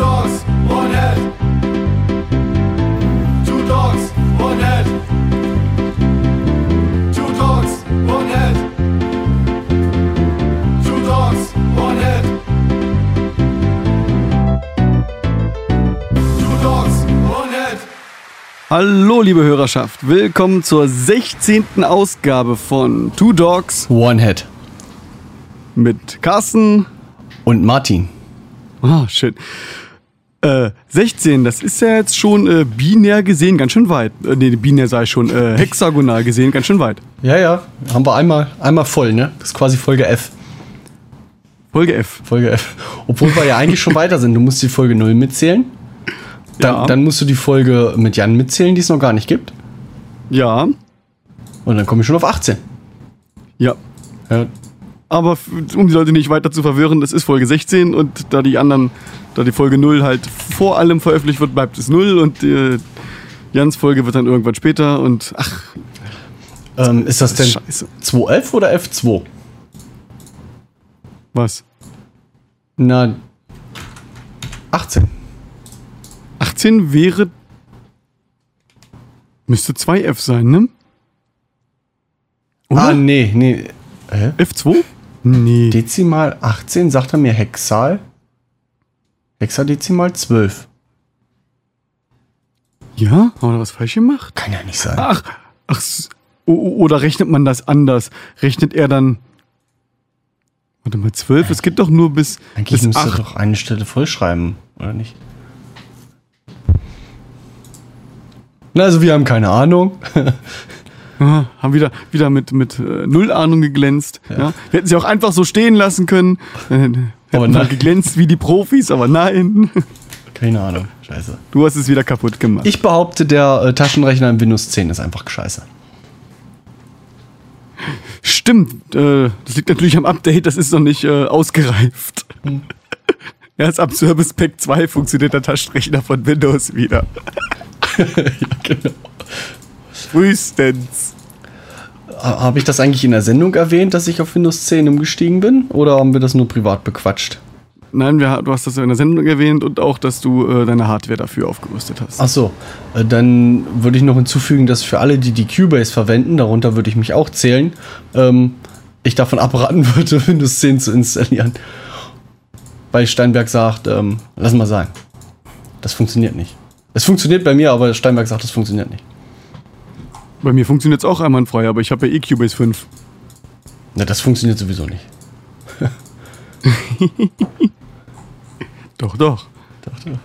dogs, one head. Two dogs, one head. Two dogs, one head. Two dogs, one head. Two dogs, one head. Hallo, liebe Hörerschaft. Willkommen zur 16. Ausgabe von Two Dogs One Head. mit Carsten. Und Martin. Ah, schön. Äh, 16, das ist ja jetzt schon äh, binär gesehen ganz schön weit. Äh, nee, binär sei schon, äh, hexagonal gesehen ganz schön weit. Ja, ja. Haben wir einmal, einmal voll, ne? Das ist quasi Folge F. Folge F. Folge F. Obwohl wir ja eigentlich schon weiter sind. Du musst die Folge 0 mitzählen. Dann, Ja. dann musst du die Folge mit Jan mitzählen, die es noch gar nicht gibt. Ja, Und dann komme ich schon auf 18. ja. Ja, Aber um die Leute nicht weiter zu verwirren, das ist Folge 16 und da die anderen, da die Folge 0 halt vor allem veröffentlicht wird, bleibt es 0 und äh, Jans Folge wird dann irgendwann später und ach, ähm, ist das denn scheiße. 2F oder F2? Was? Na, 18. 18 wäre. Müsste 2F sein, ne? Oder? Ah, nee, nee. Hä? F2? Nee. Dezimal 18, sagt er mir Hexal. Hexadezimal 12. Ja? Haben wir da was falsch gemacht? Kann ja nicht sein. Ach, ach. Oder rechnet man das anders? Rechnet er dann. Warte mal, 12? Es geht doch nur bis, Eigentlich bis müsste 8. doch eine Stelle vollschreiben, oder nicht? Also wir haben keine Ahnung. Haben wieder, wieder mit, mit äh, Null Ahnung geglänzt. Ja. Wir hätten sie auch einfach so stehen lassen können. Äh, hätten Aber geglänzt wie die Profis, aber nein. keine Ahnung. Scheiße. Du hast es wieder kaputt gemacht. Ich behaupte, der äh, Taschenrechner im Windows 10 ist einfach scheiße. Stimmt, äh, das liegt natürlich am Update, das ist noch nicht äh, ausgereift. Erst ab Service Pack 2 funktioniert der Taschenrechner von Windows wieder. ja, genau. Frühestens. Habe ich das eigentlich in der Sendung erwähnt, dass ich auf Windows 10 umgestiegen bin? Oder haben wir das nur privat bequatscht? Nein, wir, du hast das in der Sendung erwähnt und auch, dass du äh, deine Hardware dafür aufgerüstet hast. Ach so, äh, dann würde ich noch hinzufügen, dass für alle, die die Cubase verwenden, darunter würde ich mich auch zählen, ähm, ich davon abraten würde, Windows 10 zu installieren. Weil Steinberg sagt, ähm, lass mal sein. Das funktioniert nicht. Es funktioniert bei mir, aber Steinberg sagt, das funktioniert nicht. Bei mir funktioniert es auch einwandfrei, aber ich habe ja eh Cubase 5. Na, das funktioniert sowieso nicht. Doch, doch. Dachte.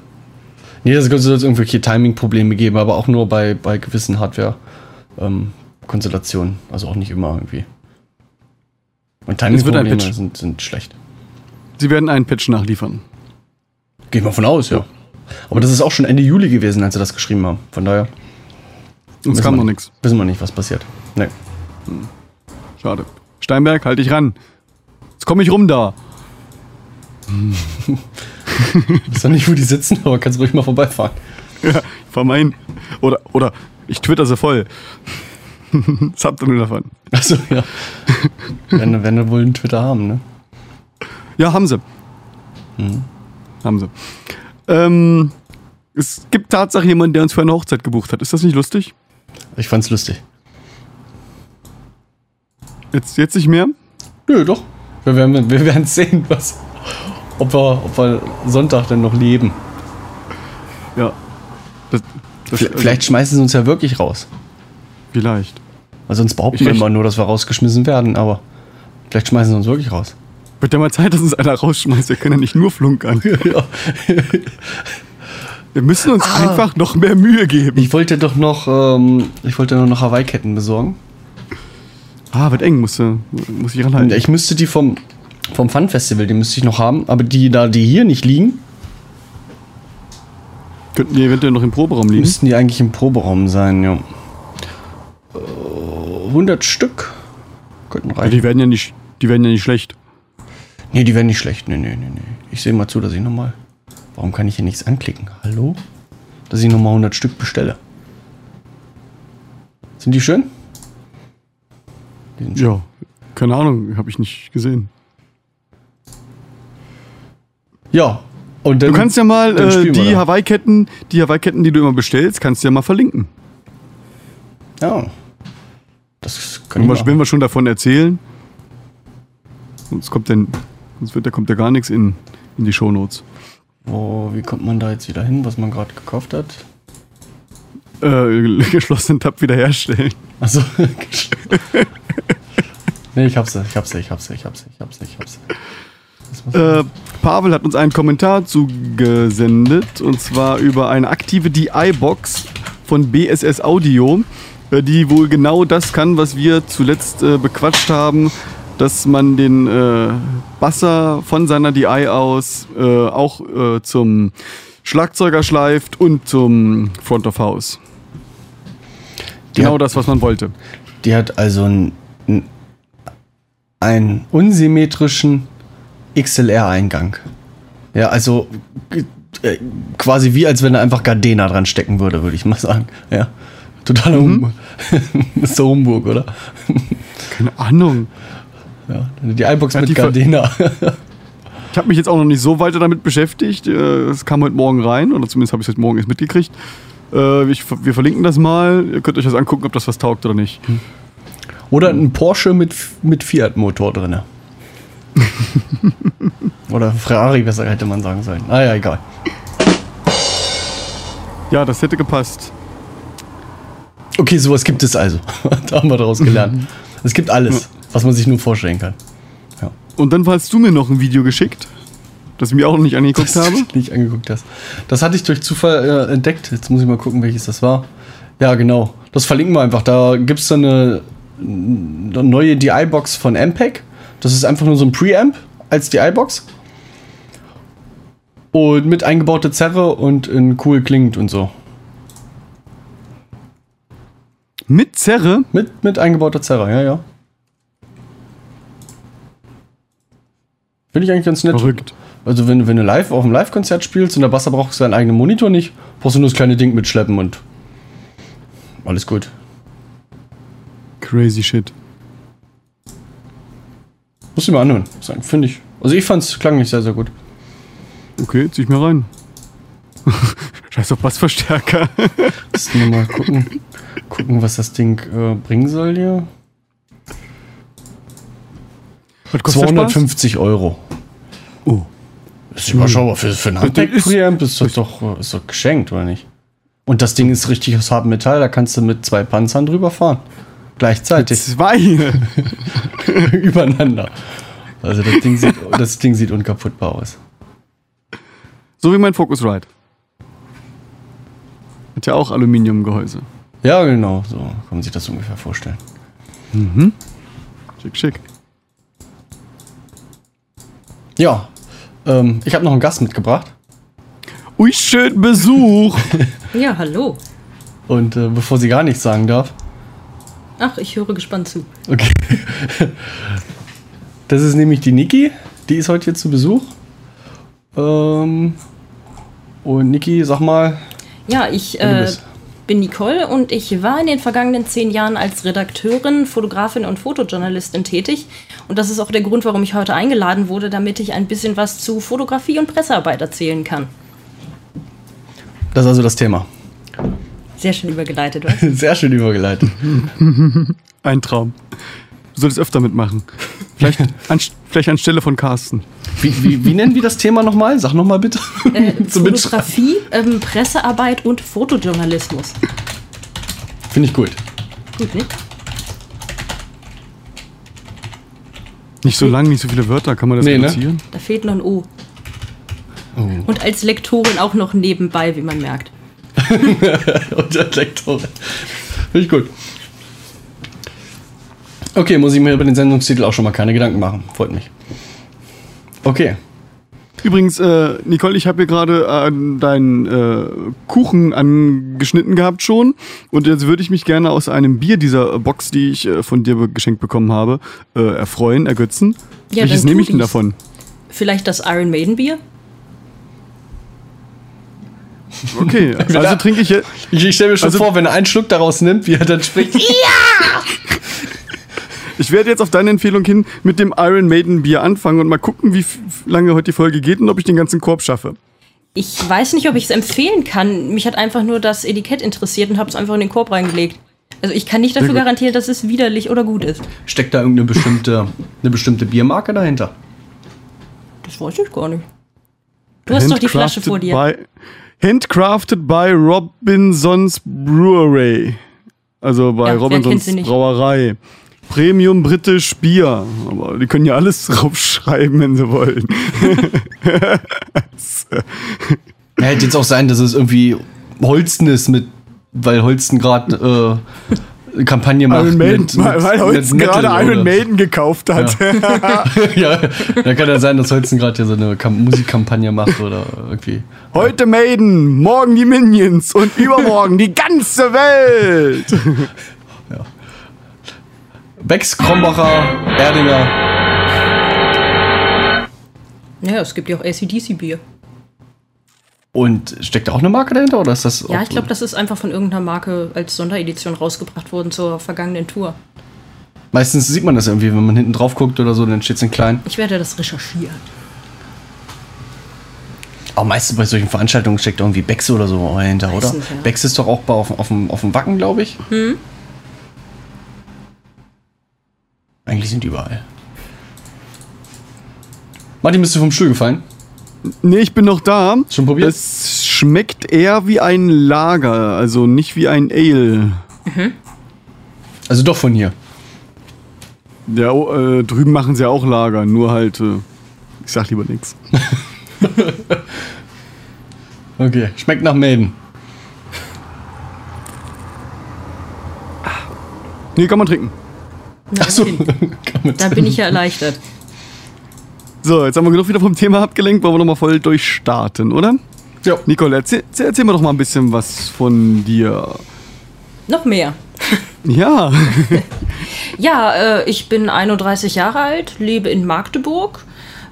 Nee, das soll es irgendwelche Timing-Probleme geben, aber auch nur bei, bei gewissen Hardware-Konstellationen. also auch nicht immer irgendwie. Und Timing-Probleme sind, sind schlecht. Sie werden einen Patch nachliefern. Gehe ich mal von aus, ja. Aber das ist auch schon Ende Juli gewesen, als sie das geschrieben haben. Von daher Uns kam noch nicht- nichts. Wissen wir nicht, was passiert. Nee. Schade. Steinberg, halt dich ran. Jetzt komme ich rum da. Ich weiß doch nicht, wo die sitzen, aber kannst ruhig mal vorbeifahren. Ja, ich fahr mal hin. Oder, oder ich twitter sie voll. Was habt ihr nur davon? Achso, ja. wenn, wenn wir wohl einen Twitter haben, ne? Ja, haben sie. Haben sie. Ähm, es gibt Tatsache jemanden, der uns für eine Hochzeit gebucht hat. Ist das nicht lustig? Ich fand's lustig. Jetzt, jetzt nicht mehr? Nö, doch. Wir werden, wir werden sehen, was, ob, wir, ob wir Sonntag denn noch leben. Ja. Das, das, Vielleicht, vielleicht schmeißen sie uns ja wirklich raus. Vielleicht. Weil sonst behaupten Ich- wir immer nur, dass wir rausgeschmissen werden, aber vielleicht schmeißen sie uns wirklich raus. Wird ja mal Zeit, dass uns einer rausschmeißt. Wir können ja nicht nur flunkern. ja. Wir müssen uns Ah. einfach noch mehr Mühe geben. Ich wollte doch noch, ähm, ich wollte noch, noch Hawaii-Ketten besorgen. Ah, wird eng, muss, äh, muss ich ranhalten. Ich müsste die vom, vom Fun Festival, die müsste ich noch haben, aber die da, die hier nicht liegen, Könnten die eventuell noch im Proberaum liegen? müssten die eigentlich im Proberaum sein, ja. Äh, 100 Stück könnten Ja, reichen. die werden ja nicht, die werden ja nicht schlecht. Nee, die werden nicht schlecht. Nee, nee, nee, nee. Ich sehe mal zu, dass ich nochmal. Warum kann ich hier nichts anklicken? Hallo? Dass ich nochmal 100 Stück bestelle. Sind die schön? Die schön. Ja, keine Ahnung, habe ich nicht gesehen. Ja. Und dann, Du kannst ja mal äh, die. Hawaii-Ketten, die Hawaii-Ketten, die du immer bestellst, kannst du ja mal verlinken. Ja. Das ich wir, wenn wir schon davon erzählen. Sonst kommt denn, sonst wird, da kommt ja gar nichts in, in die Shownotes. Wo, wie kommt man da jetzt wieder hin, was man gerade gekauft hat? Äh, geschlossenen Tab wiederherstellen. Also. nee, ich hab's, ich hab's, ich hab's, ich hab's, ich hab's, ich hab's. Äh, Pavel hat uns einen Kommentar zugesendet und zwar über eine aktive DI-Box von BSS Audio, äh, die wohl genau das kann, was wir zuletzt äh, bequatscht haben, dass man den äh, Basser von seiner DI aus äh, auch äh, zum Schlagzeuger schleift und zum Front of House. Die Genau hat- das, was man wollte. Die hat also einen, einen unsymmetrischen XLR-Eingang. Ja, also äh, quasi wie als wenn da einfach Gardena dran stecken würde, würde ich mal sagen. Ja. Totaler Mhm. Humbug. Mr. Humbug, oder? Keine Ahnung. Ja, die iBox Ja, mit die Gardena. Ich habe mich jetzt auch noch nicht so weiter damit beschäftigt. Äh, Es kam heute Morgen rein, oder zumindest habe ich es heute Morgen erst mitgekriegt. Äh, Ich, wir verlinken das mal. Ihr könnt euch das angucken, ob das was taugt oder nicht. Oder ein Porsche mit, mit Fiat-Motor drin. Oder Ferrari, besser hätte man sagen sollen. Ah ja, egal. Ja, das hätte gepasst. Okay, sowas gibt es also. da haben wir daraus gelernt. Es gibt alles, was man sich nur vorstellen kann. Ja. Und dann hast du mir noch ein Video geschickt, das ich mir auch noch nicht angeguckt habe. du nicht angeguckt hast. Das hatte ich durch Zufall äh, entdeckt. Jetzt muss ich mal gucken, welches das war. Ja, genau. Das verlinken wir einfach. Da gibt es dann eine, eine neue DI-Box von Ampeg. Das ist einfach nur so ein Preamp als DI-Box. Und mit eingebaute Zerre und in cool klingt und so. Mit Zerre? Mit, mit eingebauter Zerre, ja, ja. Finde ich eigentlich ganz nett. Verrückt. Also wenn, wenn du live auf einem Live-Konzert spielst und der Basser braucht seinen eigenen Monitor nicht, brauchst du nur das kleine Ding mitschleppen und alles gut. Crazy shit. Muss ich mal anhören. Finde ich. Also ich fand's klang nicht sehr, sehr gut. Okay, zieh ich mir rein. Scheiß auf Bassverstärker. Lass nur mal gucken, gucken, was das Ding äh, bringen soll hier. Was kostet der Spaß? 250 Euro. Oh. Das ist überschaubar. Für, für ein Handwerk-Preamp ist das doch, ist doch geschenkt, oder nicht? Und das Ding ist richtig aus hartem Metall, da kannst du mit zwei Panzern drüber fahren. Gleichzeitig. Zwei. übereinander. Also das Ding sieht, das Ding sieht unkaputtbar aus. So wie mein Focusrite. Hat ja auch Aluminiumgehäuse. Ja, genau, so kann man sich das ungefähr vorstellen. Schick, schick. Ja, ähm, ich habe noch einen Gast mitgebracht. Ui, schön Besuch. Ja, hallo. Und äh, bevor sie gar nichts sagen darf, Ach, ich höre gespannt zu. okay. Das ist nämlich die Niki, die ist heute hier zu Besuch. Ähm, und Niki, sag mal, Ja, ich äh, bin Nicole und ich war in den vergangenen zehn Jahren als Redakteurin, Fotografin und Fotojournalistin tätig. Und das ist auch der Grund, warum ich heute eingeladen wurde, damit ich ein bisschen was zu Fotografie und Pressearbeit erzählen kann. Das ist also das Thema. Sehr schön übergeleitet, was? Sehr schön übergeleitet. Ein Traum. Du solltest öfter mitmachen. Vielleicht, an, vielleicht anstelle von Carsten. Wie, wie, wie nennen wir das Thema nochmal? Sag nochmal bitte. Äh. Fotografie, ähm, Pressearbeit und Fotojournalismus. Finde ich gut. Gut, ne? Nicht so lang, nicht so viele Wörter. Kann man das Nee, ne? reduzieren? Da fehlt noch ein O. Oh. Und als Lektorin auch noch nebenbei, wie man merkt. Und der Lektorin. Finde ich gut. Okay, muss ich mir über den Sendungstitel auch schon mal keine Gedanken machen. Freut mich. Okay. Übrigens, äh, Nicole, ich habe hier gerade äh, deinen äh, Kuchen angeschnitten gehabt schon. Und jetzt würde ich mich gerne aus einem Bier dieser Box, die ich äh, von dir geschenkt bekommen habe, äh, erfreuen, ergötzen. Ja, Welches nehme ich denn davon? Vielleicht das Iron Maiden Bier? Okay, also trinke ich jetzt. Ich, ich stelle mir schon Also- vor, wenn er einen Schluck daraus nimmt, wie er dann spricht. Ich werde jetzt auf deine Empfehlung hin mit dem Iron Maiden Bier anfangen und mal gucken, wie lange heute die Folge geht und ob ich den ganzen Korb schaffe. Ich weiß nicht, ob ich es empfehlen kann. Mich hat einfach nur das Etikett interessiert und habe es einfach in den Korb reingelegt. Also ich kann nicht dafür garantieren, dass es widerlich oder gut ist. Steckt da irgendeine bestimmte, eine bestimmte Biermarke dahinter? Das weiß ich gar nicht. Du hast doch die Flasche vor dir. By, handcrafted by Robinsons Brewery. Also bei Ja, Robinsons? Brauerei. Premium British Bier. Aber die können ja alles draufschreiben, wenn sie wollen. Ja, hätte jetzt auch sein, dass es irgendwie Holsten ist mit, weil Holsten gerade äh, Kampagne macht. Iron Maiden, mit- weil, weil Metal gerade Iron Maiden gekauft hat. ja, da kann ja sein, dass Holzen gerade hier so eine Kam Musikkampagne macht oder irgendwie. Heute Maiden, morgen die Minions und übermorgen die ganze Welt. Becks, Krombacher, Erdinger. Ja, es gibt ja auch ACDC-Bier. Und steckt da auch eine Marke dahinter oder ist das Ja, ich glaube, das ist einfach von irgendeiner Marke als Sonderedition rausgebracht worden zur vergangenen Tour. Meistens sieht man das irgendwie, wenn man hinten drauf guckt oder so, dann steht es in klein. Ich werde das recherchieren. Aber meistens bei solchen Veranstaltungen steckt irgendwie Becks oder so dahinter, oder? Meistens, ja. Becks ist doch auch bei, auf, auf, dem, auf dem Wacken, glaube ich. Hm? Eigentlich sind die überall. Martin, bist du vom Stuhl gefallen? Nee, ich bin noch da. Schon probiert? Es schmeckt eher wie ein Lager, also nicht wie ein Ale. Also doch von hier. Ja, oh, äh, drüben machen sie ja auch Lager, nur halt, äh, ich sag lieber nichts. Okay, schmeckt nach Maiden. Nee, kann man trinken. Achso. Da bin ich ja erleichtert. So, jetzt haben wir genug wieder vom Thema abgelenkt, wollen wir nochmal voll durchstarten, oder? ja. Nicole, erzähl, erzähl erzähl mir doch mal ein bisschen was von dir. Noch mehr. Ja, Ja, äh, ich bin 31 Jahre alt, lebe in Magdeburg.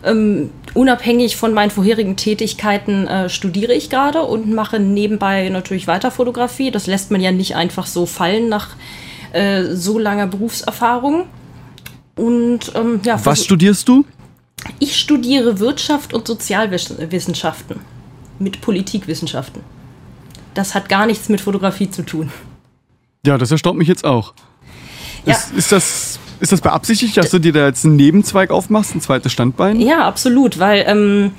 Ähm, unabhängig von meinen vorherigen Tätigkeiten äh, studiere ich gerade und mache nebenbei natürlich weiter Fotografie. Das lässt man ja nicht einfach so fallen nach äh, so langer Berufserfahrung. Und ähm, ja, was studierst du? ich studiere Wirtschaft und Sozialwissenschaften mit Politikwissenschaften. Das hat gar nichts mit Fotografie zu tun. Ja, das erstaunt mich jetzt auch. Ja. Ist, ist, das, ist das beabsichtigt, dass du dir da jetzt einen Nebenzweig aufmachst, ein zweites Standbein? Ja, absolut, weil ähm,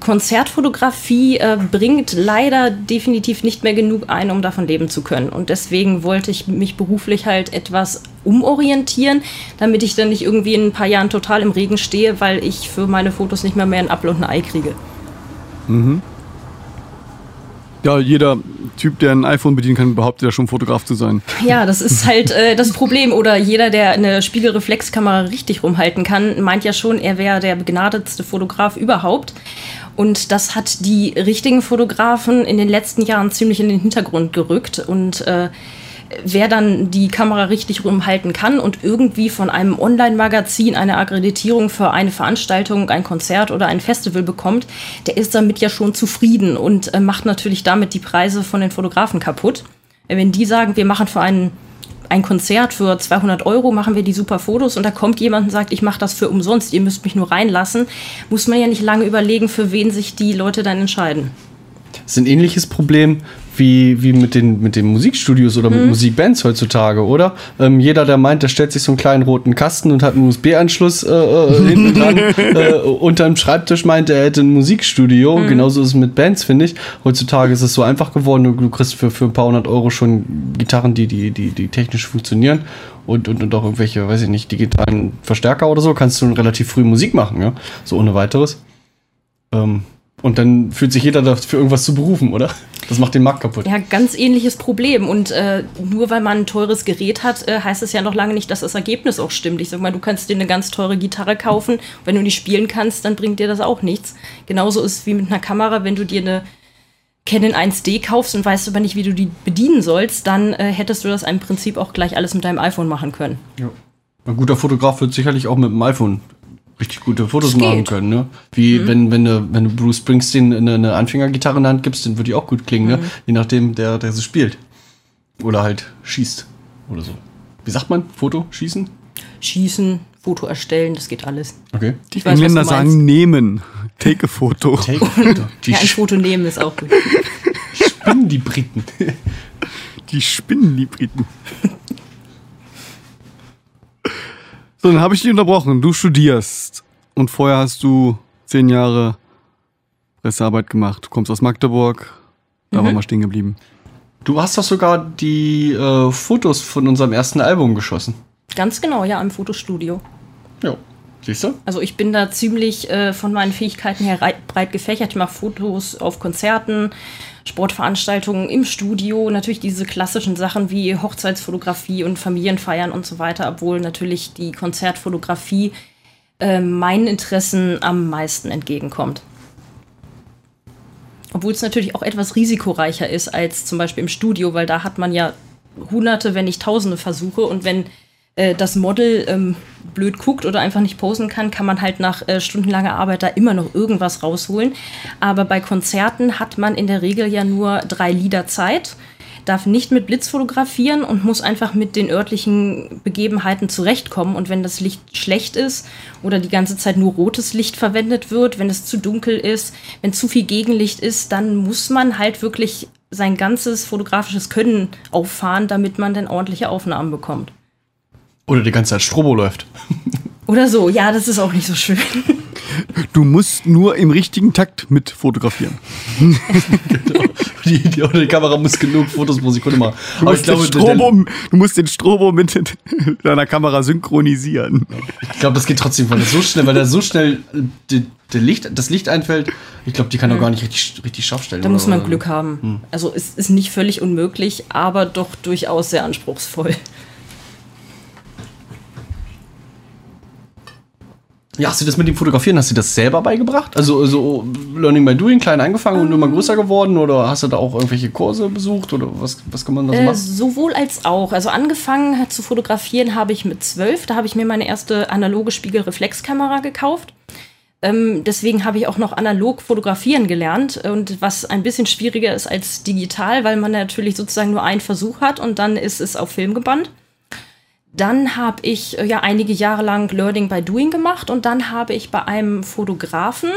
Konzertfotografie äh, bringt leider definitiv nicht mehr genug ein, um davon leben zu können. Und deswegen wollte ich mich beruflich halt etwas umorientieren, damit ich dann nicht irgendwie in ein paar Jahren total im Regen stehe, weil ich für meine Fotos nicht mehr mehr ein Apfel und ein Ei kriege. Ja, jeder Typ, der ein iPhone bedienen kann, behauptet ja schon Fotograf zu sein. Ja, das ist halt äh, das Problem. Oder jeder, der eine Spiegelreflexkamera richtig rumhalten kann, meint ja schon, er wäre der begnadetste Fotograf überhaupt. Und das hat die richtigen Fotografen in den letzten Jahren ziemlich in den Hintergrund gerückt. Und äh, wer dann die Kamera richtig rumhalten kann und irgendwie von einem Online-Magazin eine Akkreditierung für eine Veranstaltung, ein Konzert oder ein Festival bekommt, der ist damit ja schon zufrieden und äh, macht natürlich damit die Preise von den Fotografen kaputt. Äh, Wenn die sagen, wir machen für einen ein Konzert für 200 Euro, machen wir die super Fotos und da kommt jemand und sagt, ich mache das für umsonst, ihr müsst mich nur reinlassen, muss man ja nicht lange überlegen, für wen sich die Leute dann entscheiden. Das ist ein ähnliches Problem wie, wie mit, den, mit den Musikstudios oder mit Musikbands heutzutage, oder? Ähm, jeder, der meint, der stellt sich so einen kleinen roten Kasten und hat einen USB-Anschluss äh, äh, hinten dran äh, unterm Schreibtisch, meint, er hätte ein Musikstudio. Genauso ist es mit Bands, finde ich. Heutzutage ist es so einfach geworden, du, du kriegst für, für ein paar hundert Euro schon Gitarren, die, die, die, die technisch funktionieren. Und, und, und auch irgendwelche, weiß ich nicht, digitalen Verstärker oder so, kannst du relativ früh Musik machen, ja. So ohne weiteres. Ähm, und dann fühlt sich jeder dafür irgendwas zu berufen, oder? Das macht den Markt kaputt. Ja, ganz ähnliches Problem. Und äh, nur weil man ein teures Gerät hat, äh, heißt es ja noch lange nicht, dass das Ergebnis auch stimmt. Ich sag mal, du kannst dir eine ganz teure Gitarre kaufen. Wenn du nicht spielen kannst, dann bringt dir das auch nichts. Genauso ist es wie mit einer Kamera, wenn du dir eine Canon 1D kaufst und weißt aber nicht, wie du die bedienen sollst, dann äh, hättest du das im Prinzip auch gleich alles mit deinem iPhone machen können. Ein guter Fotograf wird sicherlich auch mit dem iPhone richtig gute Fotos Das geht. machen können, ne? Wie wenn, wenn, du, wenn du Bruce Springsteen eine, eine Anfängergitarre in der Hand gibst, dann wird die auch gut klingen, ne? Je nachdem, der, der sie spielt. Oder halt schießt. Oder so. Wie sagt man? Foto? Schießen? Schießen, Foto erstellen, das geht alles. Okay. Die Ich weiß, Engländer sagen nehmen. Take a Foto. Take Photo. Die Ja, ein Foto nehmen ist auch gut. spinnen die Briten. Die spinnen, die Briten. So, dann habe ich dich unterbrochen. Du studierst. Und vorher hast du zehn Jahre Pressearbeit gemacht. Du kommst aus Magdeburg. Da waren wir stehen geblieben. Du hast doch sogar die äh, Fotos von unserem ersten Album geschossen. Ganz genau, ja, im Fotostudio. Ja. Siehst du? Also ich bin da ziemlich äh, von meinen Fähigkeiten her rei- breit gefächert. Ich mache Fotos auf Konzerten, Sportveranstaltungen im Studio, natürlich diese klassischen Sachen wie Hochzeitsfotografie und Familienfeiern und so weiter, obwohl natürlich die Konzertfotografie äh, meinen Interessen am meisten entgegenkommt. Obwohl es natürlich auch etwas risikoreicher ist als zum Beispiel im Studio, weil da hat man ja hunderte, wenn nicht tausende Versuche und wenn äh, das Model ähm, blöd guckt oder einfach nicht posen kann, kann man halt nach äh, stundenlanger Arbeit da immer noch irgendwas rausholen. Aber bei Konzerten hat man in der Regel ja nur drei Lieder Zeit, darf nicht mit Blitz fotografieren und muss einfach mit den örtlichen Begebenheiten zurechtkommen. Und wenn das Licht schlecht ist oder die ganze Zeit nur rotes Licht verwendet wird, wenn es zu dunkel ist, wenn zu viel Gegenlicht ist, dann muss man halt wirklich sein ganzes fotografisches Können auffahren, damit man dann ordentliche Aufnahmen bekommt. Oder die ganze Zeit Strobo läuft. Oder so, ja, das ist auch nicht so schön. Du musst nur im richtigen Takt mit fotografieren. Die, die, oder die Kamera muss genug Fotos pro Sekunde machen. Du Aber musst, ich glaube, den Strobo, du musst den Strobo mit deiner Kamera synchronisieren. ich glaube, das geht trotzdem, weil das so schnell, weil da so schnell äh, die, die Licht, das Licht einfällt. Ich glaube, die kann doch gar nicht richtig, richtig scharf stellen. Da muss man oder- Glück haben. Also es ist nicht völlig unmöglich, aber doch durchaus sehr anspruchsvoll. Ja, hast du das mit dem Fotografieren, hast du das selber beigebracht? Also so Learning by Doing, klein angefangen und immer größer geworden? Oder hast du da auch irgendwelche Kurse besucht? Oder was, was kann man da so Äh, machen? sowohl als auch. Also angefangen zu fotografieren habe ich mit zwölf. Da habe ich mir meine erste analoge Spiegelreflexkamera gekauft. Ähm, deswegen habe ich auch noch analog fotografieren gelernt. Und was ein bisschen schwieriger ist als digital, weil man natürlich sozusagen nur einen Versuch hat und dann ist es auf Film gebannt. Dann habe ich äh, ja einige Jahre lang Learning by Doing gemacht und dann habe ich bei einem Fotografen,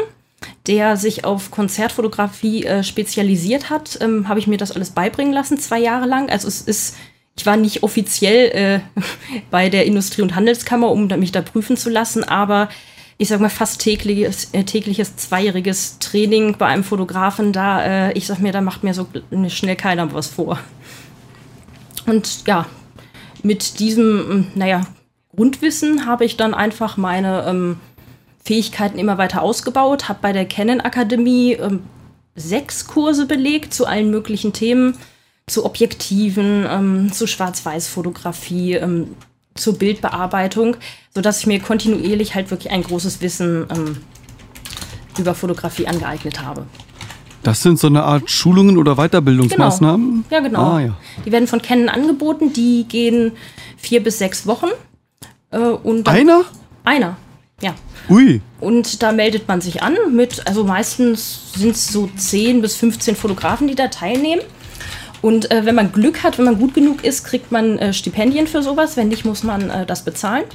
der sich auf Konzertfotografie äh, spezialisiert hat, ähm, habe ich mir das alles beibringen lassen, zwei Jahre lang. Also es ist, ich war nicht offiziell äh, bei der Industrie- und Handelskammer, um mich da prüfen zu lassen, aber ich sag mal fast tägliches, äh, tägliches zweijähriges Training bei einem Fotografen, da, äh, ich sag mir, da macht mir so schnell keiner was vor. Und ja, mit diesem, ähm, naja, Grundwissen habe ich dann einfach meine ähm, Fähigkeiten immer weiter ausgebaut, habe bei der Canon Akademie ähm, sechs Kurse belegt zu allen möglichen Themen, zu Objektiven, ähm, zu Schwarz-Weiß-Fotografie, ähm, zur Bildbearbeitung, sodass ich mir kontinuierlich halt wirklich ein großes Wissen ähm, über Fotografie angeeignet habe. Das sind so eine Art Schulungen oder Weiterbildungsmaßnahmen? Ja, genau. Ah, ja. Die werden von Canon angeboten, die gehen vier bis sechs Wochen. Äh, und Einer? Einer, ja. Ui. Und da meldet man sich an mit, also meistens sind es so 10 bis 15 Fotografen, die da teilnehmen. Und äh, wenn man Glück hat, wenn man gut genug ist, kriegt man äh, Stipendien für sowas. Wenn nicht, muss man äh, das bezahlen.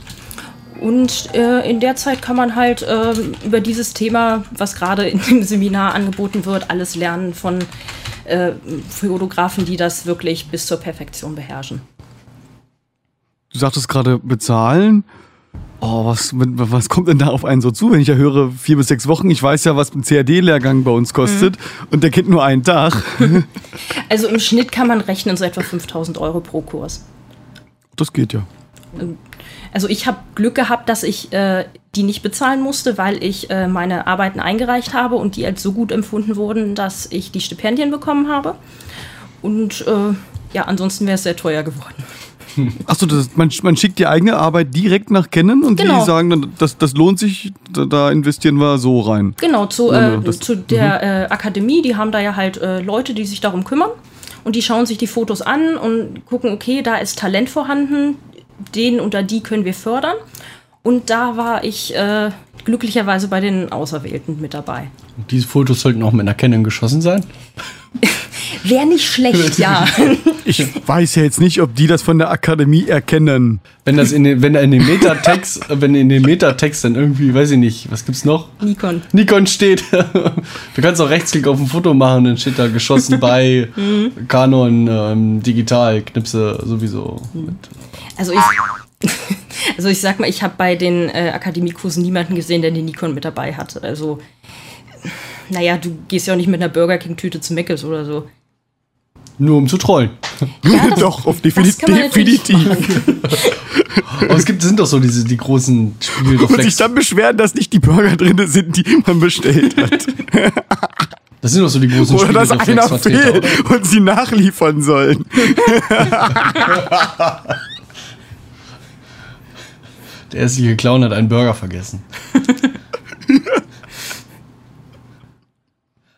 Und äh, in der Zeit kann man halt ähm, über dieses Thema, was gerade in dem Seminar angeboten wird, alles lernen von äh, Fotografen, die das wirklich bis zur Perfektion beherrschen. Du sagtest gerade bezahlen. Oh, was, was kommt denn da auf einen so zu, wenn ich ja höre, vier bis sechs Wochen? Ich weiß ja, was ein CAD-Lehrgang bei uns kostet und der kennt nur einen Tag. Also im Schnitt kann man rechnen so etwa 5000 Euro pro Kurs. Das geht ja. Also ich habe Glück gehabt, dass ich äh, die nicht bezahlen musste, weil ich äh, meine Arbeiten eingereicht habe und die als so gut empfunden wurden, dass ich die Stipendien bekommen habe. Und äh, ja, ansonsten wäre es sehr teuer geworden. Achso, man, man schickt die eigene Arbeit direkt nach Canon und Genau. die sagen dann, das, das lohnt sich, da, investieren wir so rein. Genau, zu, äh, das- zu der äh, Akademie, die haben da ja halt äh, Leute, die sich darum kümmern. Und die schauen sich die Fotos an und gucken, okay, da ist Talent vorhanden, den oder die können wir fördern. Und da war ich äh, glücklicherweise bei den Auserwählten mit dabei. Diese Fotos sollten auch mit einer Canon geschossen sein. Wäre nicht schlecht, ja. Ich weiß ja jetzt nicht, ob die das von der Akademie erkennen. Wenn das in den, wenn da in den Metatext, wenn in den Metatext dann irgendwie, weiß ich nicht, was gibt's noch? Nikon. Nikon steht. du kannst auch Rechtsklick auf ein Foto machen, dann steht da geschossen bei Canon ähm, digital, Knipse sowieso. Mit. Also ich, also ich sag mal, ich habe bei den äh, Akademiekursen niemanden gesehen, der den Nikon mit dabei hatte. Also, naja, du gehst ja auch nicht mit einer Burger King-Tüte zu Meckes oder so. Nur um zu trollen. Ja, das- doch, auf das defini kann man natürlich definitiv. Aber es gibt, sind doch so diese, die großen Und sich dann beschweren, dass nicht die Burger drin sind, die man bestellt hat. Das sind doch so die großen Oder dass einer oder? fehlt und sie nachliefern sollen. Der hässliche Clown hat einen Burger vergessen.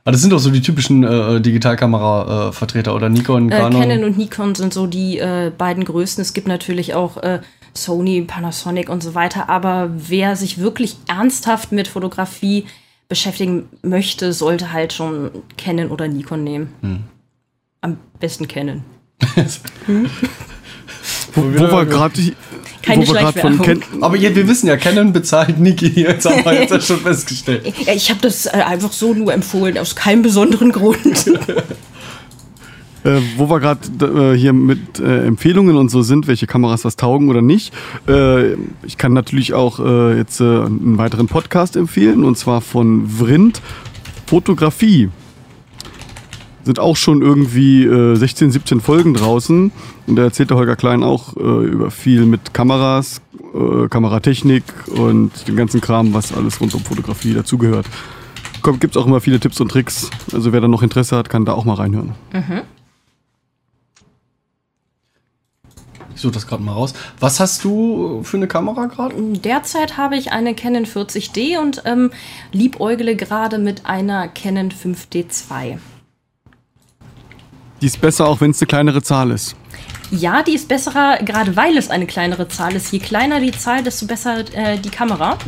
Aber das sind doch so die typischen äh, Digitalkamera-Vertreter oder Nikon, Äh, Canon. Canon und Nikon sind so die äh, beiden größten. Es gibt natürlich auch äh, Sony, Panasonic und so weiter. Aber wer sich wirklich ernsthaft mit Fotografie beschäftigen möchte, sollte halt schon Canon oder Nikon nehmen. Hm. Am besten Canon. Wo, wo wir gerade Keine wo von Ken Schleichwerbung. Aber jetzt, wir wissen ja, Canon bezahlt Niki. Jetzt haben wir jetzt ja schon festgestellt. Ja, ich habe das äh, einfach so nur empfohlen, aus keinem besonderen Grund. Äh, wo wir gerade äh, hier mit äh, Empfehlungen und so sind, welche Kameras was taugen oder nicht. Äh, ich kann natürlich auch äh, jetzt einen weiteren Podcast empfehlen und zwar von Vrind Fotografie. Sind auch schon irgendwie äh, 16, 17 Folgen draußen und da erzählt der Holger Klein auch äh, über viel mit Kameras, äh, Kameratechnik und dem ganzen Kram, was alles rund um Fotografie dazugehört. Gibt es auch immer viele Tipps und Tricks. Also wer da noch Interesse hat, kann da auch mal reinhören. Ich suche das gerade mal raus. Was hast du für eine Kamera gerade? Derzeit habe ich eine Canon 40D und ähm, liebäugle gerade mit einer Canon 5D2. Die ist besser, auch wenn es eine kleinere Zahl ist. Ja, die ist besserer, gerade weil es eine kleinere Zahl ist. Je kleiner die Zahl, desto besser äh, die Kamera.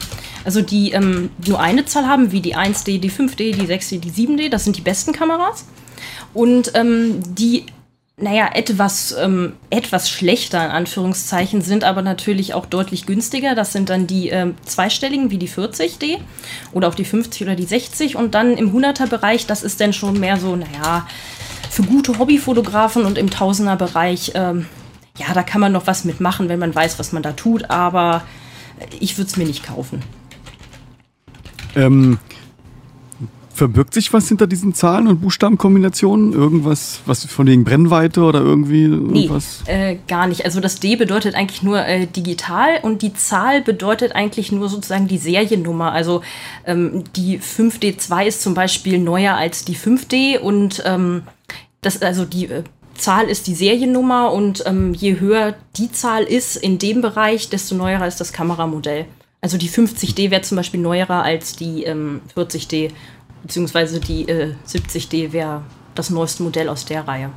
Also die ähm, nur eine Zahl haben, wie die 1D, die 5D, die 6D, die 7D, das sind die besten Kameras. Und ähm, die, naja, etwas, ähm, etwas schlechter in Anführungszeichen sind, aber natürlich auch deutlich günstiger. Das sind dann die ähm, zweistelligen, wie die 40D oder auch die 50 oder die 60. Und dann im 100er-Bereich, das ist dann schon mehr so, naja, für gute Hobbyfotografen und im Tausenderbereich, ähm, ja, da kann man noch was mitmachen, wenn man weiß, was man da tut, aber ich würde es mir nicht kaufen. Ähm, verbirgt sich was hinter diesen Zahlen und Buchstabenkombinationen? Irgendwas, was von wegen Brennweite oder irgendwie Nee, irgendwas? äh, gar nicht. Also das D bedeutet eigentlich nur äh, digital und die Zahl bedeutet eigentlich nur sozusagen die Seriennummer. Also ähm, die 5D2 ist zum Beispiel neuer als die 5D und ähm, das, also die äh, Zahl ist die Seriennummer und ähm, je höher die Zahl ist in dem Bereich, desto neuerer ist das Kameramodell. Also die 50D wäre zum Beispiel neuerer als die ähm, 40D, beziehungsweise die äh, 70D wäre das neueste Modell aus der Reihe.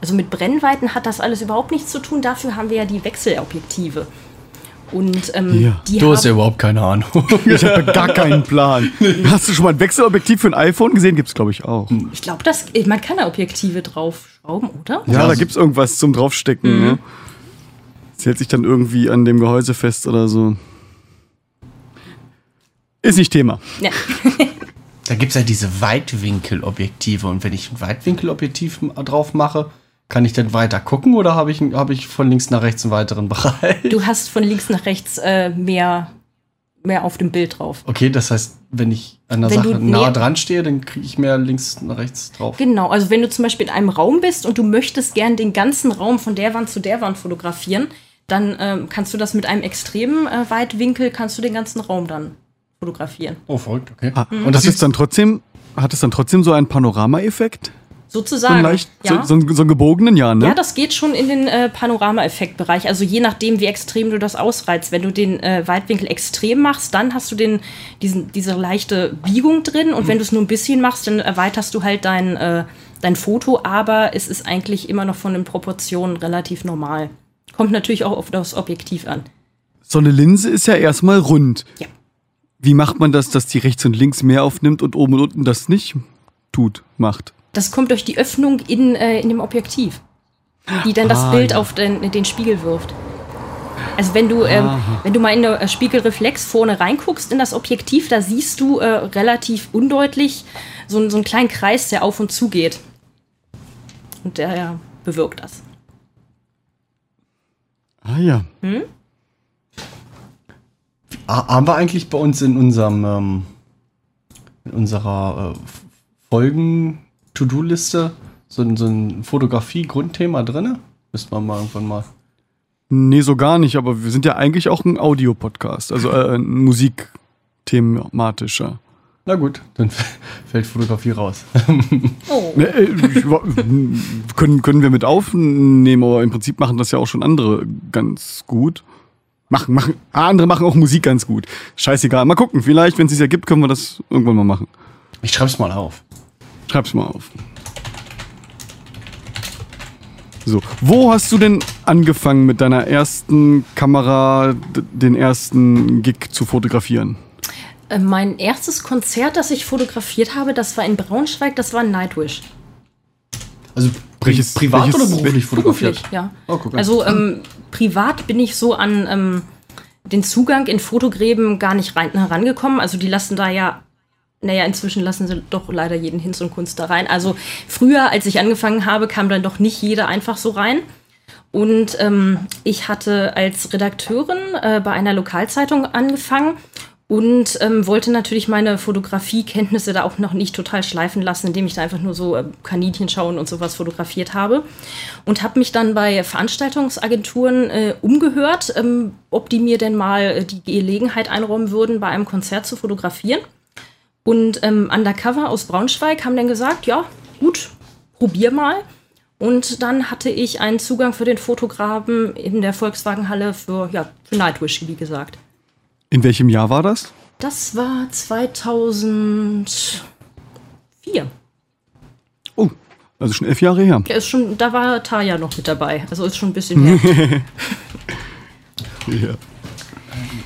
Also mit Brennweiten hat das alles überhaupt nichts zu tun. Dafür haben wir ja die Wechselobjektive. Und ähm, Ja, die Du hast ja überhaupt keine Ahnung. Ich habe gar keinen Plan. Hast du schon mal ein Wechselobjektiv für ein iPhone gesehen? Gibt's glaube ich auch. ich glaube, das man kann da Objektive draufschrauben, oder? Ja, Ja, da so- gibt's irgendwas zum draufstecken. Ne? Das hält sich dann irgendwie an dem Gehäuse fest oder so. Ist nicht Thema. Ja. Da gibt es ja diese Weitwinkelobjektive und wenn ich ein Weitwinkelobjektiv drauf mache, kann ich dann weiter gucken oder habe ich, hab ich von links nach rechts einen weiteren Bereich? Du hast von links nach rechts äh, mehr, mehr auf dem Bild drauf. Okay, das heißt, wenn ich an der Wenn Sache nah dran stehe, dann kriege ich mehr links nach rechts drauf. Genau, also wenn du zum Beispiel in einem Raum bist und du möchtest gern den ganzen Raum von der Wand zu der Wand fotografieren, dann ähm, kannst du das mit einem extremen äh, Weitwinkel, kannst du den ganzen Raum dann fotografieren. Oh, verrückt, okay. Ah, Mhm. Und das ist dann trotzdem, hat es dann trotzdem so einen Panoramaeffekt? So Sozusagen. einen leicht, ja. so, so, einen, so einen gebogenen, ja, ne? Ja, das geht schon in den äh, Panorama-Effekt-Bereich. Also je nachdem, wie extrem du das ausreizt. Wenn du den äh, Weitwinkel extrem machst, dann hast du den, diesen, diese leichte Biegung drin. Und wenn du es nur ein bisschen machst, dann erweiterst du halt dein, äh, dein Foto. Aber es ist eigentlich immer noch von den Proportionen relativ normal. Kommt natürlich auch auf das Objektiv an. So eine Linse ist ja erstmal rund. Ja. Wie macht man das, dass die rechts und links mehr aufnimmt und oben und unten das nicht tut, macht? Das kommt durch die Öffnung in, äh, in dem Objektiv, die dann das Ah, Bild ja. auf den, den Spiegel wirft. Also wenn du, ähm, wenn du mal in der äh, Spiegelreflex vorne reinguckst in das Objektiv, da siehst du äh, relativ undeutlich so, einen- so einen kleinen Kreis, der auf und zu geht. Und der ja, bewirkt das. Ah ja. Ha- Haben wir eigentlich bei uns in unserem ähm, in unserer äh, Folgen-To-Do-Liste so, ein- so ein Fotografie-Grundthema drin? Müsste man mal irgendwann mal. Nee, so gar nicht, aber wir sind ja eigentlich auch ein Audio-Podcast, also äh, ein musikthematischer. Na gut, dann fällt Fotografie raus. Oh. Ne, äh, ich können, können wir mit aufnehmen, aber im Prinzip machen das ja auch schon andere ganz gut. Machen, machen. Ah, andere machen auch Musik ganz gut. Scheißegal. Mal gucken. Vielleicht, wenn es sich ergibt, können wir das irgendwann mal machen. Ich schreib's mal auf. Schreib's mal auf. So, wo hast du denn angefangen mit deiner ersten Kamera, den ersten Gig zu fotografieren? Äh, Mein erstes Konzert, das ich fotografiert habe, das war in Braunschweig, das war Nightwish. Also pri Welches- privat welches- oder beruflich fotografiert? Beruflich, ja. Oh, also ähm, privat bin ich so an ähm, den Zugang in Fotogräben gar nicht rein, herangekommen. Also die lassen da ja, naja, inzwischen lassen sie doch leider jeden Hinz und Kunst da rein. Also früher, als ich angefangen habe, kam dann doch nicht jeder einfach so rein. Und ähm, ich hatte als Redakteurin äh, bei einer Lokalzeitung angefangen und ähm, wollte natürlich meine Fotografiekenntnisse da auch noch nicht total schleifen lassen, indem ich da einfach nur so äh, Kaninchen schauen und sowas fotografiert habe. Und habe mich dann bei Veranstaltungsagenturen äh, umgehört, ähm, ob die mir denn mal äh, die Gelegenheit einräumen würden, bei einem Konzert zu fotografieren. Und ähm, Undercover aus Braunschweig haben dann gesagt, ja, gut, probier mal. Und dann hatte ich einen Zugang für den Fotografen in der Volkswagenhalle für, ja, für Nightwish, wie gesagt. In welchem Jahr war das? Das war 2004. Oh, also schon elf Jahre her. Der ist schon, da war Taya noch mit dabei. Also ist schon ein bisschen her. Ja.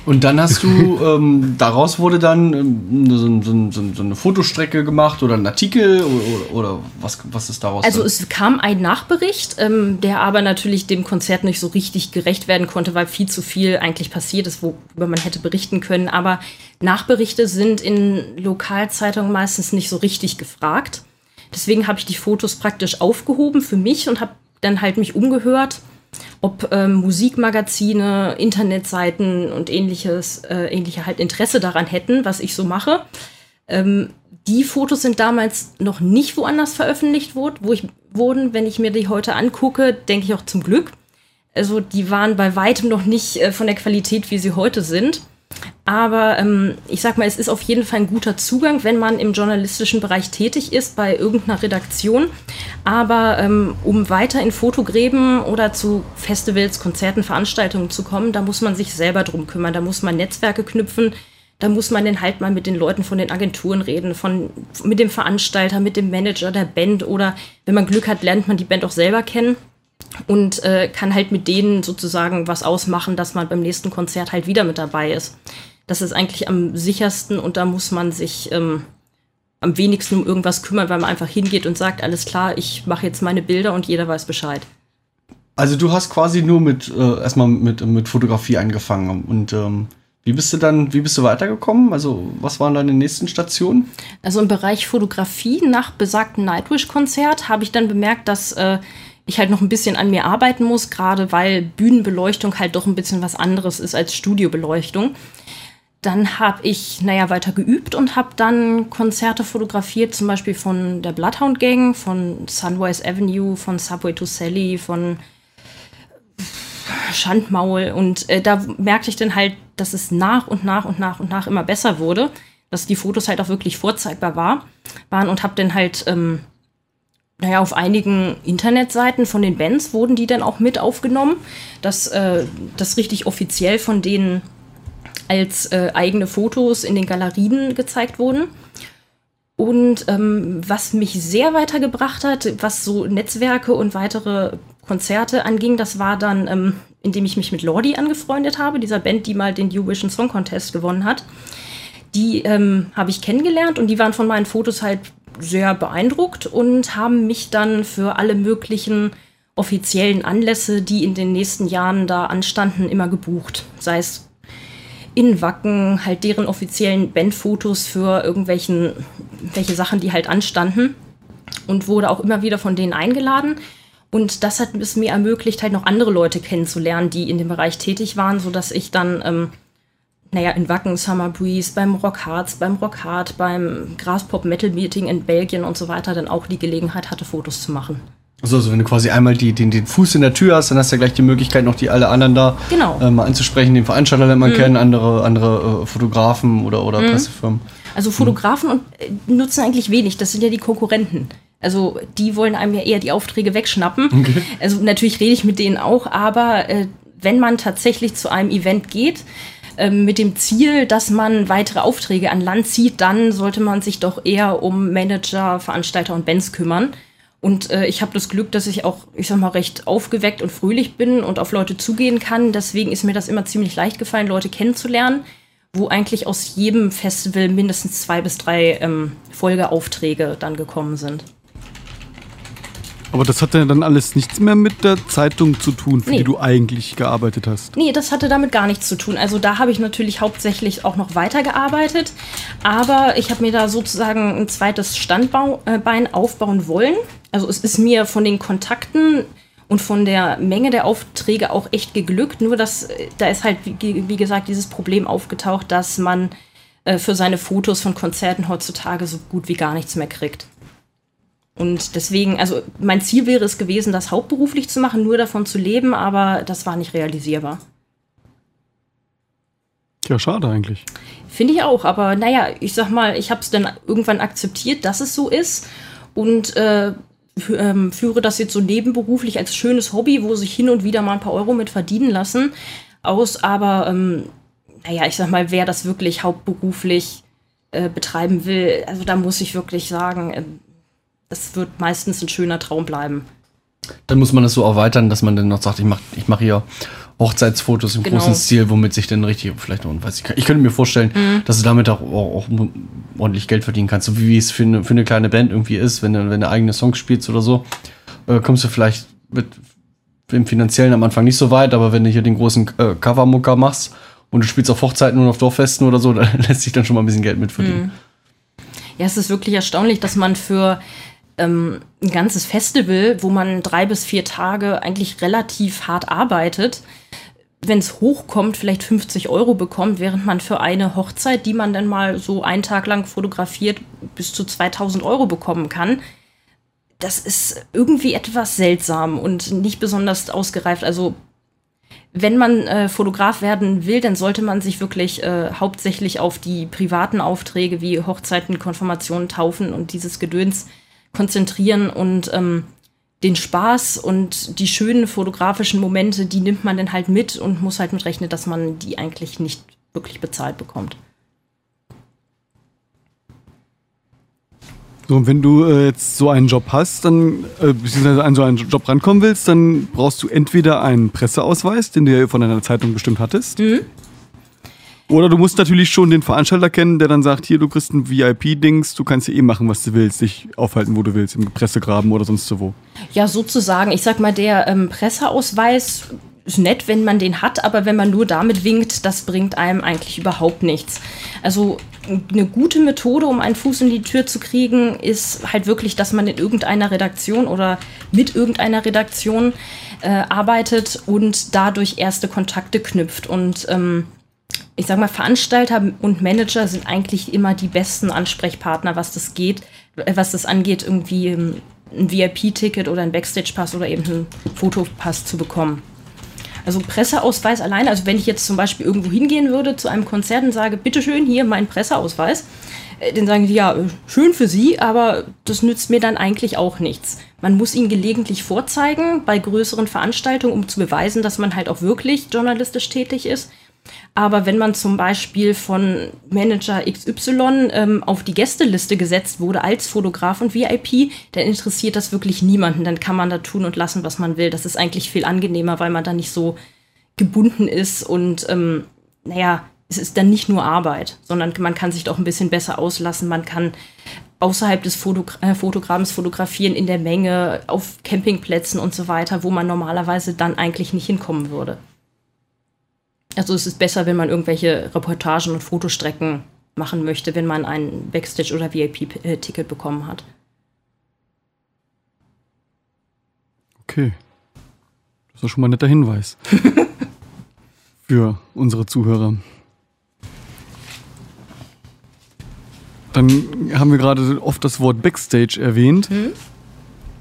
Und dann hast du, ähm, daraus wurde dann ähm, so, so, so, so eine Fotostrecke gemacht oder ein Artikel oder, oder was, was ist daraus? Also dann? es kam ein Nachbericht, ähm, der aber natürlich dem Konzert nicht so richtig gerecht werden konnte, weil viel zu viel eigentlich passiert ist, worüber man hätte berichten können. Aber Nachberichte sind in Lokalzeitungen meistens nicht so richtig gefragt. Deswegen habe ich die Fotos praktisch aufgehoben für mich und habe dann halt mich umgehört, ob ähm, Musikmagazine, Internetseiten und ähnliches, äh, ähnliche halt Interesse daran hätten, was ich so mache. Ähm, die Fotos sind damals noch nicht woanders veröffentlicht wurde, wo ich, wurden. Wenn ich mir die heute angucke, denke ich auch zum Glück. Also die waren bei weitem noch nicht äh, von der Qualität, wie sie heute sind. Aber ähm, ich sag mal, es ist auf jeden Fall ein guter Zugang, wenn man im journalistischen Bereich tätig ist, bei irgendeiner Redaktion. Aber ähm, um weiter in Fotogräben oder zu Festivals, Konzerten, Veranstaltungen zu kommen, da muss man sich selber drum kümmern. Da muss man Netzwerke knüpfen. Da muss man dann halt mal mit den Leuten von den Agenturen reden, von, mit dem Veranstalter, mit dem Manager der Band oder wenn man Glück hat, lernt man die Band auch selber kennen und äh, kann halt mit denen sozusagen was ausmachen, dass man beim nächsten Konzert halt wieder mit dabei ist. Das ist eigentlich am sichersten und da muss man sich ähm, am wenigsten um irgendwas kümmern, weil man einfach hingeht und sagt, alles klar, ich mache jetzt meine Bilder und jeder weiß Bescheid. Also du hast quasi nur mit äh, erstmal mit, mit Fotografie angefangen und ähm, wie bist du dann, wie bist du weitergekommen? Also was waren deine nächsten Stationen? Also im Bereich Fotografie nach besagten Nightwish-Konzert habe ich dann bemerkt, dass äh, ich halt noch ein bisschen an mir arbeiten muss, gerade weil Bühnenbeleuchtung halt doch ein bisschen was anderes ist als Studiobeleuchtung. Dann habe ich, naja, weiter geübt und habe dann Konzerte fotografiert, zum Beispiel von der Bloodhound Gang, von Sunrise Avenue, von Subway to Sally, von Schandmaul. Und äh, da merkte ich dann halt, dass es nach und nach und nach und nach immer besser wurde, dass die Fotos halt auch wirklich vorzeigbar war, waren und habe dann halt, ähm, naja, auf einigen Internetseiten von den Bands wurden die dann auch mit aufgenommen, dass äh, das richtig offiziell von denen als äh, eigene Fotos in den Galerien gezeigt wurden. Und ähm, was mich sehr weitergebracht hat, was so Netzwerke und weitere Konzerte anging, das war dann, ähm, indem ich mich mit Lordi angefreundet habe, dieser Band, die mal den Eurovision Song Contest gewonnen hat. Die ähm, habe ich kennengelernt und die waren von meinen Fotos halt sehr beeindruckt und haben mich dann für alle möglichen offiziellen Anlässe, die in den nächsten Jahren da anstanden, immer gebucht. Sei es in Wacken, halt deren offiziellen Bandfotos für irgendwelchen welche Sachen, die halt anstanden. Und wurde auch immer wieder von denen eingeladen. Und das hat es mir ermöglicht, halt noch andere Leute kennenzulernen, die in dem Bereich tätig waren, sodass ich dann, ähm, naja, in Wacken, Summer Breeze, beim Rock Hearts, beim Rock Hard, beim Graspop Metal Meeting in Belgien und so weiter dann auch die Gelegenheit hatte, Fotos zu machen. Also, also wenn du quasi einmal die, den, den Fuß in der Tür hast, dann hast du ja gleich die Möglichkeit, noch die alle anderen da Genau. äh, mal anzusprechen. Den Veranstalter lernt man kennen, andere, andere äh, Fotografen oder, oder Pressefirmen. Also Fotografen und, äh, nutzen eigentlich wenig, das sind ja die Konkurrenten. Also die wollen einem ja eher die Aufträge wegschnappen. Also natürlich rede ich mit denen auch, aber äh, wenn man tatsächlich zu einem Event geht, ähm, mit dem Ziel, dass man weitere Aufträge an Land zieht, dann sollte man sich doch eher um Manager, Veranstalter und Bands kümmern. Und äh, ich habe das Glück, dass ich auch, ich sag mal, recht aufgeweckt und fröhlich bin und auf Leute zugehen kann. Deswegen ist mir das immer ziemlich leicht gefallen, Leute kennenzulernen, wo eigentlich aus jedem Festival mindestens zwei bis drei ähm, Folgeaufträge dann gekommen sind. Aber das hat ja dann alles nichts mehr mit der Zeitung zu tun, für Nee. die du eigentlich gearbeitet hast. Nee, das hatte damit gar nichts zu tun. Also da habe ich natürlich hauptsächlich auch noch weitergearbeitet. Aber ich habe mir da sozusagen ein zweites Standbein aufbauen wollen. Also es ist mir von den Kontakten und von der Menge der Aufträge auch echt geglückt. Nur dass da ist halt, wie, wie gesagt, dieses Problem aufgetaucht, dass man äh, für seine Fotos von Konzerten heutzutage so gut wie gar nichts mehr kriegt. Und deswegen, also mein Ziel wäre es gewesen, das hauptberuflich zu machen, nur davon zu leben, aber das war nicht realisierbar. Ja, schade eigentlich. Finde ich auch, aber naja, ich sag mal, ich habe es dann irgendwann akzeptiert, dass es so ist und äh, ähm, führe das jetzt so nebenberuflich als schönes Hobby, wo sich hin und wieder mal ein paar Euro mit verdienen lassen, aus. Aber ähm, naja, ich sag mal, wer das wirklich hauptberuflich äh, betreiben will, also da muss ich wirklich sagen, das wird meistens ein schöner Traum bleiben. Dann muss man das so erweitern, dass man dann noch sagt, ich mache ich mach hier Hochzeitsfotos im Genau. großen Stil, womit sich dann richtig, vielleicht noch, weiß ich, ich könnte mir vorstellen, Mhm. dass du damit auch, auch, auch ordentlich Geld verdienen kannst. So wie es für eine, für eine kleine Band irgendwie ist, wenn du, wenn du eigene Songs spielst oder so, äh, kommst du vielleicht mit dem finanziellen am Anfang nicht so weit, aber wenn du hier den großen äh, Covermucker machst und du spielst auf Hochzeiten und auf Dorffesten oder so, dann lässt sich dann schon mal ein bisschen Geld mitverdienen. Ja, es ist wirklich erstaunlich, dass man für ähm, ein ganzes Festival, wo man drei bis vier Tage eigentlich relativ hart arbeitet, wenn es hochkommt, vielleicht 50 Euro bekommt, während man für eine Hochzeit, die man dann mal so einen Tag lang fotografiert, bis zu 2000 Euro bekommen kann. Das ist irgendwie etwas seltsam und nicht besonders ausgereift. Also wenn man äh, Fotograf werden will, dann sollte man sich wirklich äh, hauptsächlich auf die privaten Aufträge wie Hochzeiten, Konfirmationen, Taufen und dieses Gedöns konzentrieren und ähm, den Spaß und die schönen fotografischen Momente, die nimmt man dann halt mit und muss halt mit rechnen, dass man die eigentlich nicht wirklich bezahlt bekommt. So, und wenn du äh, jetzt so einen Job hast, dann, äh, beziehungsweise an so einen Job rankommen willst, dann brauchst du entweder einen Presseausweis, den du ja von deiner Zeitung bestimmt hattest. Oder du musst natürlich schon den Veranstalter kennen, der dann sagt, hier, du kriegst ein VIP-Dings, du kannst hier eh machen, was du willst, dich aufhalten, wo du willst, im Pressegraben oder sonst so wo. Ja, sozusagen. Ich sag mal, der ähm, Presseausweis ist nett, wenn man den hat, aber wenn man nur damit winkt, das bringt einem eigentlich überhaupt nichts. Also eine gute Methode, um einen Fuß in die Tür zu kriegen, ist halt wirklich, dass man in irgendeiner Redaktion oder mit irgendeiner Redaktion äh, arbeitet und dadurch erste Kontakte knüpft. Und ähm, ich sag mal, Veranstalter und Manager sind eigentlich immer die besten Ansprechpartner, was das geht, äh, was das angeht, irgendwie ähm, ein VIP-Ticket oder ein Backstage-Pass oder eben einen Fotopass zu bekommen. Also Presseausweis allein, also wenn ich jetzt zum Beispiel irgendwo hingehen würde zu einem Konzert und sage, bitteschön, hier mein Presseausweis, äh, dann sagen die, ja, äh, schön für Sie, aber das nützt mir dann eigentlich auch nichts. Man muss ihn gelegentlich vorzeigen bei größeren Veranstaltungen, um zu beweisen, dass man halt auch wirklich journalistisch tätig ist. Aber wenn man zum Beispiel von Manager XY ähm, auf die Gästeliste gesetzt wurde als Fotograf und VIP, dann interessiert das wirklich niemanden. Dann kann man da tun und lassen, was man will. Das ist eigentlich viel angenehmer, weil man da nicht so gebunden ist und ähm, naja, es ist dann nicht nur Arbeit, sondern man kann sich doch ein bisschen besser auslassen. Man kann außerhalb des Fotogra äh, Fotogramms fotografieren, in der Menge, auf Campingplätzen und so weiter, wo man normalerweise dann eigentlich nicht hinkommen würde. Also es ist besser, wenn man irgendwelche Reportagen und Fotostrecken machen möchte, wenn man ein Backstage- oder VIP-Ticket bekommen hat. Okay. Das ist schon mal ein netter Hinweis. Für unsere Zuhörer. Dann haben wir gerade oft das Wort Backstage erwähnt.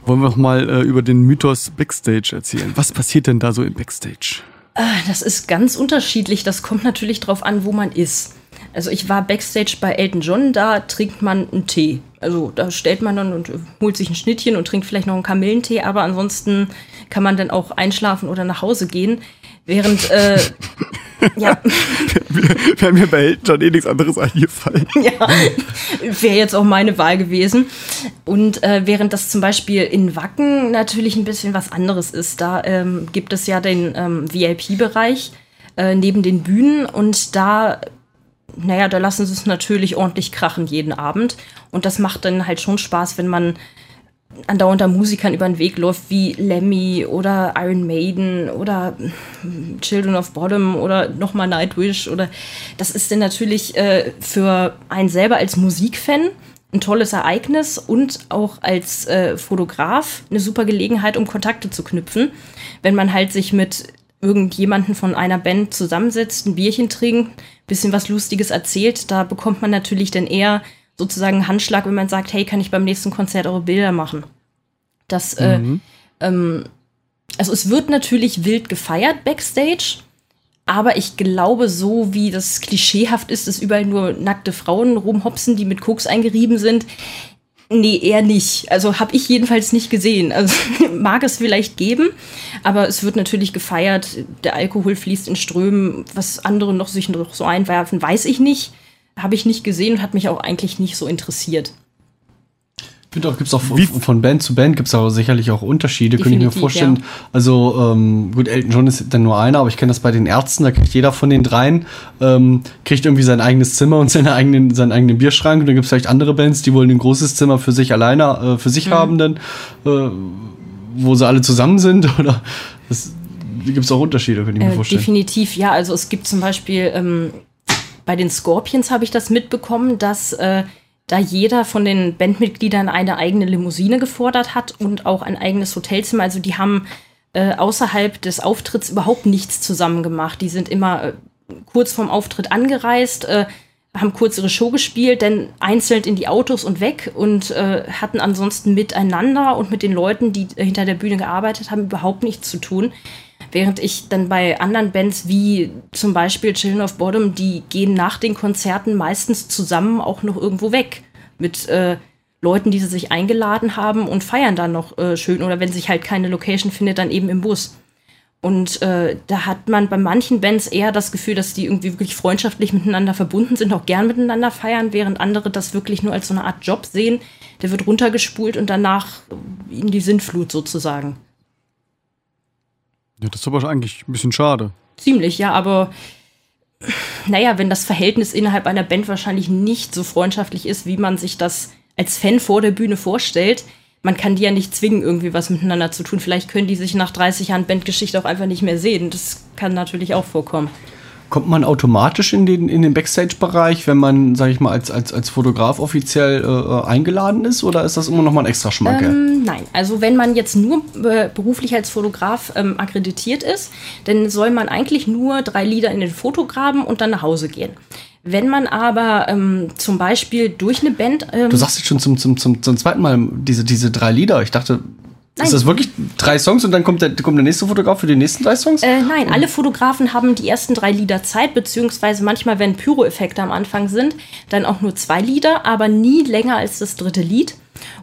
Wollen wir noch mal äh, über den Mythos Backstage erzählen? Was passiert denn da so im Backstage? Ah, Das ist ganz unterschiedlich. Das kommt natürlich drauf an, wo man ist. Also ich war backstage bei Elton John, da trinkt man einen Tee. Also da stellt man dann und holt sich ein Schnittchen und trinkt vielleicht noch einen Kamillentee, aber ansonsten kann man dann auch einschlafen oder nach Hause gehen. Während, äh, ja, haben mir bei Elton schon eh nichts anderes eingefallen. ja, wäre jetzt auch meine Wahl gewesen. Und äh, während das zum Beispiel in Wacken natürlich ein bisschen was anderes ist, da ähm, gibt es ja den ähm, VIP-Bereich äh, neben den Bühnen und da, naja, da lassen sie es natürlich ordentlich krachen jeden Abend. Und das macht dann halt schon Spaß, wenn man andauernd an Musikern über den Weg läuft, wie Lemmy oder Iron Maiden oder hm, Children of Bottom oder nochmal Nightwish oder das ist dann natürlich äh, für einen selber als Musikfan ein tolles Ereignis und auch als äh, Fotograf eine super Gelegenheit, um Kontakte zu knüpfen. Wenn man halt sich mit irgendjemanden von einer Band zusammensetzt, ein Bierchen trinkt, bisschen was Lustiges erzählt, da bekommt man natürlich dann eher sozusagen Handschlag, wenn man sagt, hey, kann ich beim nächsten Konzert eure Bilder machen? Das, äh, ähm, also es wird natürlich wild gefeiert backstage, aber ich glaube, so wie das klischeehaft ist, dass überall nur nackte Frauen rumhopsen, die mit Koks eingerieben sind, nee, eher nicht. Also habe ich jedenfalls nicht gesehen. Also mag es vielleicht geben, aber es wird natürlich gefeiert. Der Alkohol fließt in Strömen. Was andere noch sich noch so einwerfen, weiß ich nicht. Habe ich nicht gesehen und hat mich auch eigentlich nicht so interessiert. Ich finde auch, gibt es auch von, von Band zu Band gibt es aber sicherlich auch Unterschiede, könnte ich mir vorstellen. ja. Also, ähm, gut, Elton John ist dann nur einer, aber ich kenne das bei den Ärzten, da kriegt jeder von den dreien, ähm, kriegt irgendwie sein eigenes Zimmer und seine eigenen, seinen eigenen Bierschrank. Und dann gibt es vielleicht andere Bands, die wollen ein großes Zimmer für sich alleine, äh, für Mhm. sich haben dann, äh, wo sie alle zusammen sind. Oder das gibt es auch Unterschiede, könnte ich mir Äh, vorstellen. definitiv, ja. Also es gibt zum Beispiel ähm, bei den Scorpions habe ich das mitbekommen, dass äh, da jeder von den Bandmitgliedern eine eigene Limousine gefordert hat und auch ein eigenes Hotelzimmer. Also die haben äh, außerhalb des Auftritts überhaupt nichts zusammen gemacht. Die sind immer äh, kurz vorm Auftritt angereist, äh, haben kurz ihre Show gespielt, dann einzeln in die Autos und weg und äh, hatten ansonsten miteinander und mit den Leuten, die äh, hinter der Bühne gearbeitet haben, überhaupt nichts zu tun. Während ich dann bei anderen Bands wie zum Beispiel Children of Bottom, die gehen nach den Konzerten meistens zusammen auch noch irgendwo weg mit äh, Leuten, die sie sich eingeladen haben und feiern dann noch äh, schön oder wenn sich halt keine Location findet, dann eben im Bus. Und äh, da hat man bei manchen Bands eher das Gefühl, dass die irgendwie wirklich freundschaftlich miteinander verbunden sind, auch gern miteinander feiern, während andere das wirklich nur als so eine Art Job sehen. Der wird runtergespult und danach in die Sintflut sozusagen. Ja, das ist aber eigentlich ein bisschen schade. Ziemlich, ja, aber naja, wenn das Verhältnis innerhalb einer Band wahrscheinlich nicht so freundschaftlich ist, wie man sich das als Fan vor der Bühne vorstellt, man kann die ja nicht zwingen, irgendwie was miteinander zu tun. Vielleicht können die sich nach 30 Jahren Bandgeschichte auch einfach nicht mehr sehen. Das kann natürlich auch vorkommen. Kommt man automatisch in den, in den Backstage-Bereich, wenn man, sag ich mal, als, als, als Fotograf offiziell äh, eingeladen ist? Oder ist das immer noch mal ein extra Schmankerl? Ähm, nein, also wenn man jetzt nur äh, beruflich als Fotograf ähm, akkreditiert ist, dann soll man eigentlich nur drei Lieder in den Foto graben und dann nach Hause gehen. Wenn man aber ähm, zum Beispiel durch eine Band. Ähm, Du sagst jetzt schon zum, zum, zum, zum zweiten Mal diese, diese drei Lieder. Ich dachte, Nein. ist das wirklich drei Songs und dann kommt der, kommt der nächste Fotograf für die nächsten drei Songs? Äh, nein, alle Fotografen haben die ersten drei Lieder Zeit, beziehungsweise manchmal, wenn Pyro-Effekte am Anfang sind, dann auch nur zwei Lieder, aber nie länger als das dritte Lied.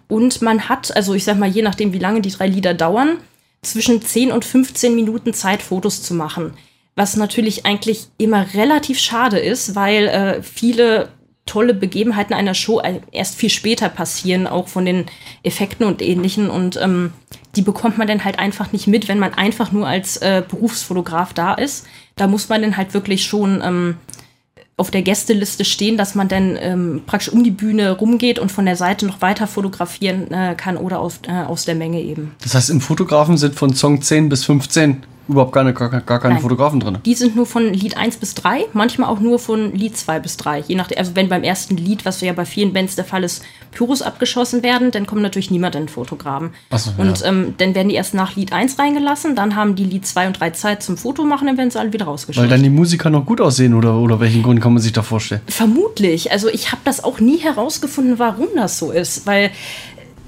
Und man hat, also ich sag mal, je nachdem, wie lange die drei Lieder dauern, zwischen 10 und 15 Minuten Zeit, Fotos zu machen. Was natürlich eigentlich immer relativ schade ist, weil äh, viele tolle Begebenheiten einer Show erst viel später passieren, auch von den Effekten und ähnlichen. Und ähm, die bekommt man dann halt einfach nicht mit, wenn man einfach nur als äh, Berufsfotograf da ist. Da muss man dann halt wirklich schon ähm, auf der Gästeliste stehen, dass man dann ähm, praktisch um die Bühne rumgeht und von der Seite noch weiter fotografieren äh, kann oder aus, äh, aus der Menge eben. Das heißt, im Fotografen sind von Song 10 bis 15 überhaupt gar, gar, gar keine Nein. Fotografen drin. Die sind nur von Lied 1 bis 3, manchmal auch nur von Lied 2 bis 3. Je nachdem, also wenn beim ersten Lied, was ja bei vielen Bands der Fall ist, Pyros abgeschossen werden, dann kommt natürlich niemand in den Fotograben. Ach so, und ja. ähm, dann werden die erst nach Lied 1 reingelassen, dann haben die Lied 2 und 3 Zeit zum Foto machen, dann werden sie alle wieder Weil rausgeschossen. dann die Musiker noch gut aussehen oder, oder welchen Grund kann man sich da vorstellen? Vermutlich. Also ich habe das auch nie herausgefunden, warum das so ist, weil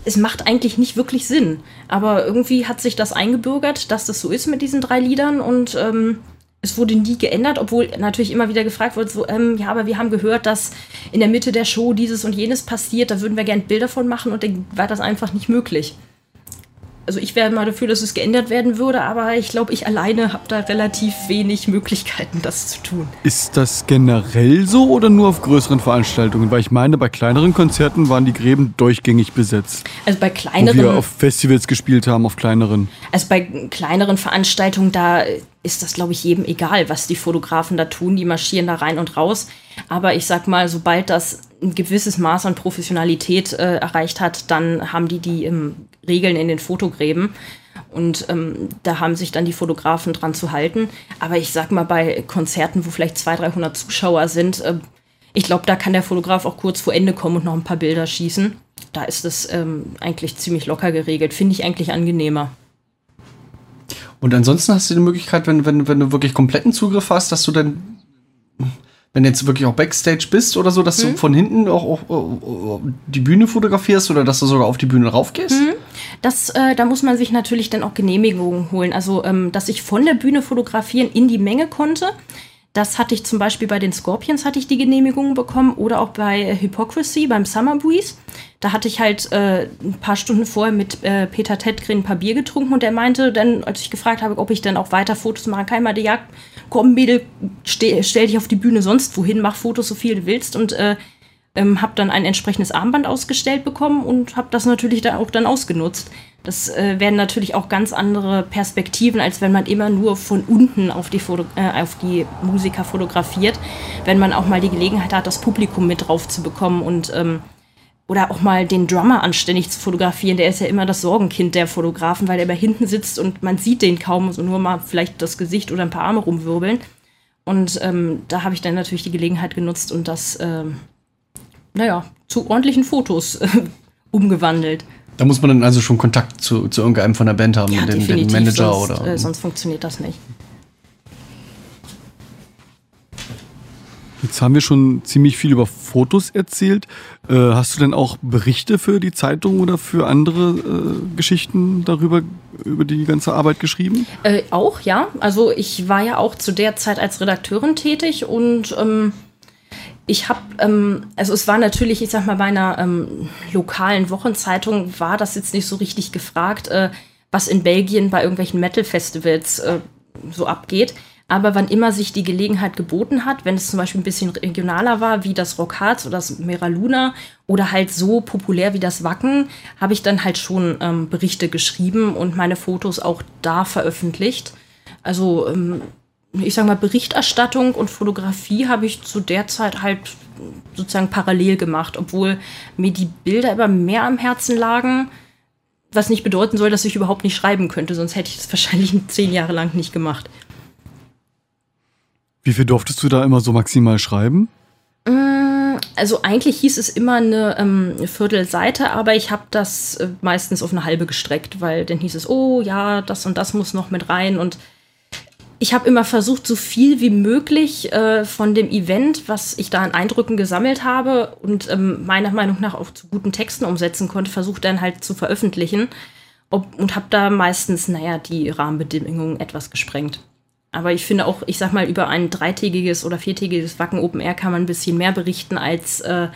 es macht eigentlich nicht wirklich Sinn. Aber irgendwie hat sich das eingebürgert, dass das so ist mit diesen drei Liedern und ähm, es wurde nie geändert, obwohl natürlich immer wieder gefragt wurde, so, ähm, ja, aber wir haben gehört, dass in der Mitte der Show dieses und jenes passiert, da würden wir gerne Bilder von machen und dann war das einfach nicht möglich. Also ich wäre mal dafür, dass es geändert werden würde, aber ich glaube, ich alleine habe da relativ wenig Möglichkeiten, das zu tun. Ist das generell so oder nur auf größeren Veranstaltungen? Weil ich meine, bei kleineren Konzerten waren die Gräben durchgängig besetzt. Also bei Wo kleineren... wir auf Festivals gespielt haben, auf kleineren. Also bei kleineren Veranstaltungen, da ist das, glaube ich, jedem egal, was die Fotografen da tun. Die marschieren da rein und raus. Aber ich sag mal, sobald das ein gewisses Maß an Professionalität äh, erreicht hat, dann haben die die ähm, Regeln in den Fotogräben. Und ähm, da haben sich dann die Fotografen dran zu halten. Aber ich sag mal, bei Konzerten, wo vielleicht 200, 300 Zuschauer sind, äh, ich glaube, da kann der Fotograf auch kurz vor Ende kommen und noch ein paar Bilder schießen. Da ist es ähm, eigentlich ziemlich locker geregelt. Finde ich eigentlich angenehmer. Und ansonsten hast du die Möglichkeit, wenn, wenn, wenn du wirklich kompletten Zugriff hast, dass du dann, wenn du jetzt wirklich auch Backstage bist oder so, dass du von hinten auch, auch, auch die Bühne fotografierst oder dass du sogar auf die Bühne raufgehst? Das, äh, da muss man sich natürlich dann auch Genehmigungen holen. Also, ähm, dass ich von der Bühne fotografieren in die Menge konnte. Das hatte ich zum Beispiel bei den Scorpions hatte ich die Genehmigung bekommen oder auch bei Hypocrisy beim Summer Breeze. Da hatte ich halt äh, ein paar Stunden vorher mit äh, Peter Tedgren ein paar Bier getrunken und der meinte dann, als ich gefragt habe, ob ich dann auch weiter Fotos machen kann, meinte, ja, komm Mädel, ste stell dich auf die Bühne sonst wohin, mach Fotos so viel du willst und äh, ähm, habe dann ein entsprechendes Armband ausgestellt bekommen und habe das natürlich da auch dann ausgenutzt. Das äh, werden natürlich auch ganz andere Perspektiven, als wenn man immer nur von unten auf die, Foto äh, auf die Musiker fotografiert. Wenn man auch mal die Gelegenheit hat, das Publikum mit drauf zu bekommen und ähm, oder auch mal den Drummer anständig zu fotografieren. Der ist ja immer das Sorgenkind der Fotografen, weil er immer hinten sitzt und man sieht den kaum, so nur mal vielleicht das Gesicht oder ein paar Arme rumwirbeln. Und ähm, da habe ich dann natürlich die Gelegenheit genutzt und das, ähm, naja, zu ordentlichen Fotos äh, umgewandelt. Da muss man dann also schon Kontakt zu, zu irgendeinem von der Band haben, Ja, den, den Manager sonst, oder. Äh, sonst funktioniert das nicht. Jetzt haben wir schon ziemlich viel über Fotos erzählt. Äh, hast du denn auch Berichte für die Zeitung oder für andere äh, Geschichten darüber, über die ganze Arbeit geschrieben? Äh, auch, ja. Also ich war ja auch zu der Zeit als Redakteurin tätig und ähm, ich habe, ähm, also es war natürlich, ich sag mal, bei einer ähm, lokalen Wochenzeitung war das jetzt nicht so richtig gefragt, äh, was in Belgien bei irgendwelchen Metal-Festivals äh, so abgeht. Aber wann immer sich die Gelegenheit geboten hat, wenn es zum Beispiel ein bisschen regionaler war, wie das Rock Harz oder das Mera Luna oder halt so populär wie das Wacken, habe ich dann halt schon ähm, Berichte geschrieben und meine Fotos auch da veröffentlicht. Also ähm, ich sag mal, Berichterstattung und Fotografie habe ich zu der Zeit halt sozusagen parallel gemacht, obwohl mir die Bilder immer mehr am Herzen lagen, was nicht bedeuten soll, dass ich überhaupt nicht schreiben könnte, sonst hätte ich das wahrscheinlich zehn Jahre lang nicht gemacht. Wie viel durftest du da immer so maximal schreiben? Also eigentlich hieß es immer eine ähm, Viertelseite, aber ich habe das äh, meistens auf eine halbe gestreckt, weil dann hieß es, oh ja, das und das muss noch mit rein und ich habe immer versucht, so viel wie möglich äh, von dem Event, was ich da an Eindrücken gesammelt habe und ähm, meiner Meinung nach auch zu guten Texten umsetzen konnte, versucht dann halt zu veröffentlichen Ob, und habe da meistens, naja, die Rahmenbedingungen etwas gesprengt. Aber ich finde auch, ich sag mal, über ein dreitägiges oder viertägiges Wacken Open Air kann man ein bisschen mehr berichten als äh,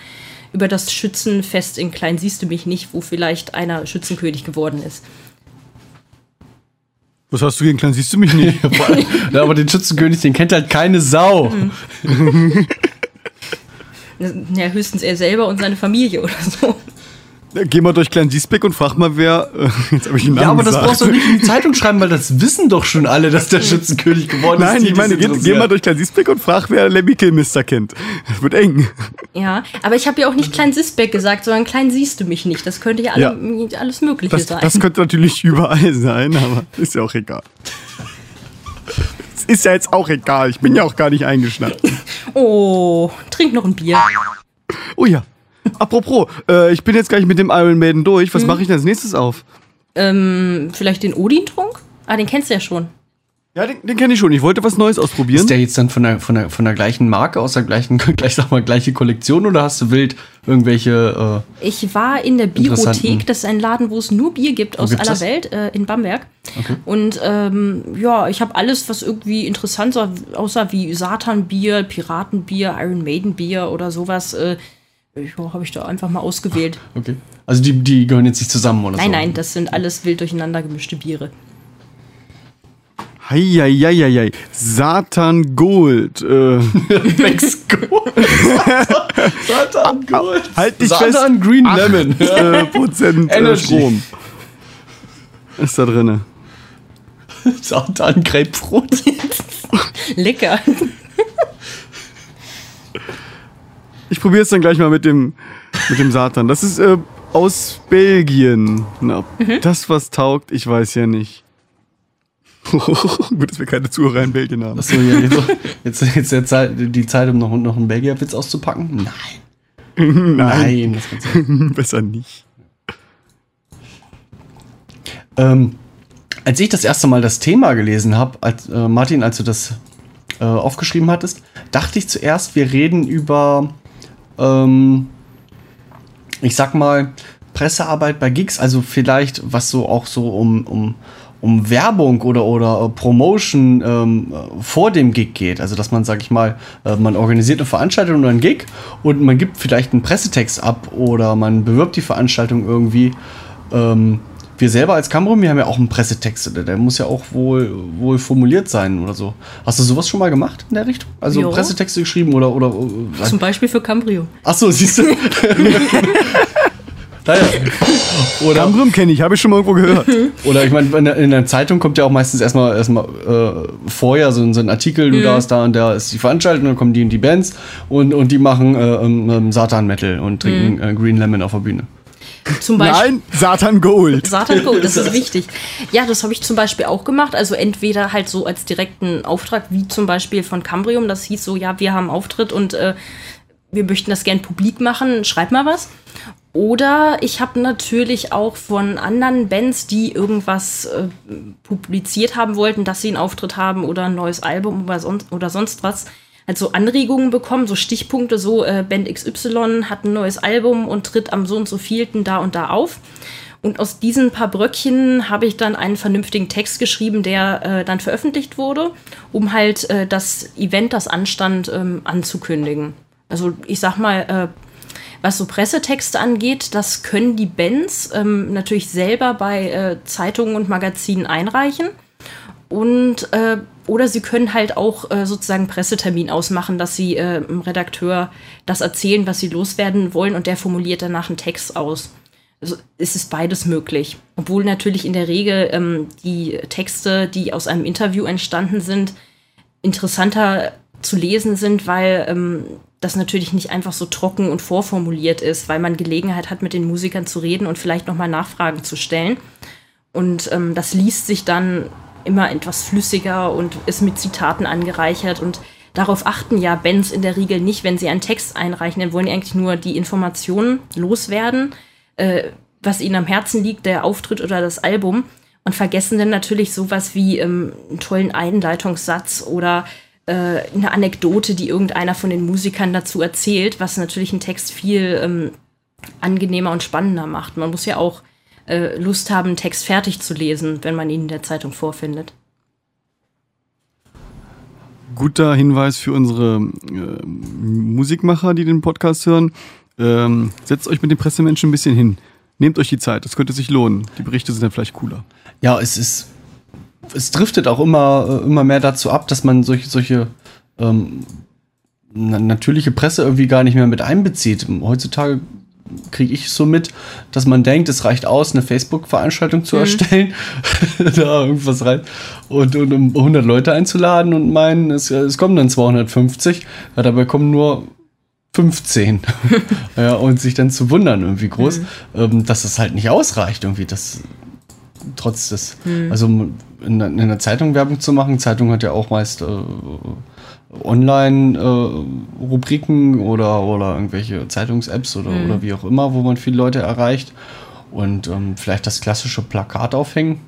über das Schützenfest in Klein siehst du mich nicht, wo vielleicht einer Schützenkönig geworden ist. Was hast du gegen Klein? Siehst du mich nicht? ja, aber den Schützenkönig, den kennt halt keine Sau. Ja, höchstens er selber und seine Familie oder so. Geh mal durch Klein Diesbeck und frag mal, wer. Äh, jetzt habe ich den Namen Ja, aber das gesagt. brauchst du nicht in die Zeitung schreiben, weil das wissen doch schon alle, dass der Schützenkönig geworden ist. Nein, ich meine, geh, geh mal durch Klein Diesbeck und frag, wer Lemmy Kilmister kennt. Das wird eng. Ja, aber ich habe ja auch nicht Klein Sisbeck gesagt, sondern Klein siehst du mich nicht. Das könnte ja, alle, alles Mögliche Das, sein. das könnte natürlich überall sein, aber ist ja auch egal. Es ist ja jetzt auch egal. Ich bin ja auch gar nicht eingeschnappt. oh, trink noch ein Bier. Oh ja. Apropos, äh, ich bin jetzt gleich mit dem Iron Maiden durch. Was mache ich denn als nächstes auf? Ähm, vielleicht den Odin-Trunk? Ah, den kennst du ja schon. Ja, den, den kenne ich schon. Ich wollte was Neues ausprobieren. Ist der jetzt dann von der, von der, von der gleichen Marke, aus der gleichen, gleich sag mal, gleiche Kollektion oder hast du wild irgendwelche, äh, Ich war in der. Biothek, das ist ein Laden, wo es nur Bier gibt aus aller das? Welt, äh, in Bamberg. Und ähm, ja, ich habe alles, was irgendwie interessant sah, aussah wie Satanbier, Piratenbier, Iron Maiden Bier oder sowas. Äh, habe ich da einfach mal ausgewählt. okay. Also die, die gehören jetzt nicht zusammen oder Nein, so? nein, das sind alles wild durcheinander gemischte Biere. Heieieiei. Satan Gold. Äh, Vex Gold. Satan Gold. halt dich Satan fest. Green Lemon. Äh, Prozent äh, Energy. Strom. Ist da drinne. Satan Grapefruit. Lecker. Ich probiere es dann gleich mal mit dem, mit dem Satan. Das ist äh, aus Belgien. Na, Mhm. das was taugt, ich weiß ja nicht. Gut, dass wir keine Zuhörer in Belgien haben. Achso, ja, jetzt, jetzt, jetzt der Zeit, die Zeit, um noch, noch einen Belgierwitz auszupacken? Nein. Nein, das kannst du Besser nicht. Ähm, als ich das erste Mal das Thema gelesen habe, als, äh, Martin, als du das äh, aufgeschrieben hattest, dachte ich zuerst, wir reden über, ähm, ich sag mal, Pressearbeit bei Gigs, also vielleicht was so auch so um, um, um Werbung oder, oder äh, Promotion ähm, äh, vor dem Gig geht. Also dass man, sag ich mal, äh, man organisiert eine Veranstaltung oder einen Gig und man gibt vielleicht einen Pressetext ab oder man bewirbt die Veranstaltung irgendwie. Ähm, wir selber als Kamera, wir haben ja auch einen Pressetext, der, der muss ja auch wohl, wohl formuliert sein oder so. Hast du sowas schon mal gemacht in der Richtung? Also Jo. Pressetexte geschrieben oder oder äh, Zum Beispiel für Cambrio. Ach so, siehst du? naja. Oder, Cambrim kenne ich, habe ich schon mal irgendwo gehört. oder ich meine, in, der- in der Zeitung kommt ja auch meistens erstmal erstmal äh, vorher so, ein- so ein Artikel, du da ist da und da ist die Veranstaltung, dann kommen die und die Bands und, und die machen äh, ähm, ähm, Satan-Metal und trinken äh, Green Lemon auf der Bühne. Zum Beispiel. Nein, Satan Gold. Satan Gold, das ist wichtig. Ja, das habe ich zum Beispiel auch gemacht. Also entweder halt so als direkten Auftrag, wie zum Beispiel von Cambrium. Das hieß so, ja, wir haben Auftritt und äh, wir möchten das gern publik machen, schreib mal was. Oder ich habe natürlich auch von anderen Bands, die irgendwas äh, publiziert haben wollten, dass sie einen Auftritt haben oder ein neues Album oder sonst, oder sonst was, halt so Anregungen bekommen, so Stichpunkte, so äh, Band XY hat ein neues Album und tritt am so und so vielten da und da auf. Und aus diesen paar Bröckchen habe ich dann einen vernünftigen Text geschrieben, der äh, dann veröffentlicht wurde, um halt äh, das Event, das anstand, ähm, anzukündigen. Also ich sag mal, äh, was so Pressetexte angeht, das können die Bands ähm, natürlich selber bei äh, Zeitungen und Magazinen einreichen. Und äh, oder sie können halt auch äh, sozusagen Pressetermin ausmachen, dass sie äh, dem Redakteur das erzählen, was sie loswerden wollen, und der formuliert danach einen Text aus. Also es ist beides möglich. Obwohl natürlich in der Regel ähm, die Texte, die aus einem Interview entstanden sind, interessanter zu lesen sind, weil ähm, das natürlich nicht einfach so trocken und vorformuliert ist, weil man Gelegenheit hat, mit den Musikern zu reden und vielleicht nochmal Nachfragen zu stellen. Und ähm, das liest sich dann immer etwas flüssiger und ist mit Zitaten angereichert. Und darauf achten ja Bands in der Regel nicht, wenn sie einen Text einreichen. Dann wollen die eigentlich nur die Informationen loswerden, äh, was ihnen am Herzen liegt, der Auftritt oder das Album. Und vergessen dann natürlich sowas wie ähm, einen tollen Einleitungssatz oder äh, eine Anekdote, die irgendeiner von den Musikern dazu erzählt, was natürlich einen Text viel ähm, angenehmer und spannender macht. Man muss ja auch äh, Lust haben, einen Text fertig zu lesen, wenn man ihn in der Zeitung vorfindet. Guter Hinweis für unsere äh, Musikmacher, die den Podcast hören. Ähm, setzt euch mit den Pressemenschen ein bisschen hin. Nehmt euch die Zeit, das könnte sich lohnen. Die Berichte sind dann vielleicht cooler. Ja, es ist. Es driftet auch immer, äh, immer mehr dazu ab, dass man solche, solche ähm, na- natürliche Presse irgendwie gar nicht mehr mit einbezieht. Heutzutage kriege ich so mit, dass man denkt, es reicht aus, eine Facebook-Veranstaltung zu erstellen, da irgendwas rein und, und um 100 Leute einzuladen und meinen, es, es kommen dann 250, ja, dabei kommen nur 15. ja, und sich dann zu wundern, irgendwie groß, ähm, dass das halt nicht ausreicht, irgendwie, das trotz des, also in, der- in einer Zeitung Werbung zu machen, Zeitung hat ja auch meist äh, Online-Rubriken oder, oder irgendwelche Zeitungs-Apps oder, oder wie auch immer, wo man viele Leute erreicht. Und ähm, vielleicht das klassische Plakat aufhängen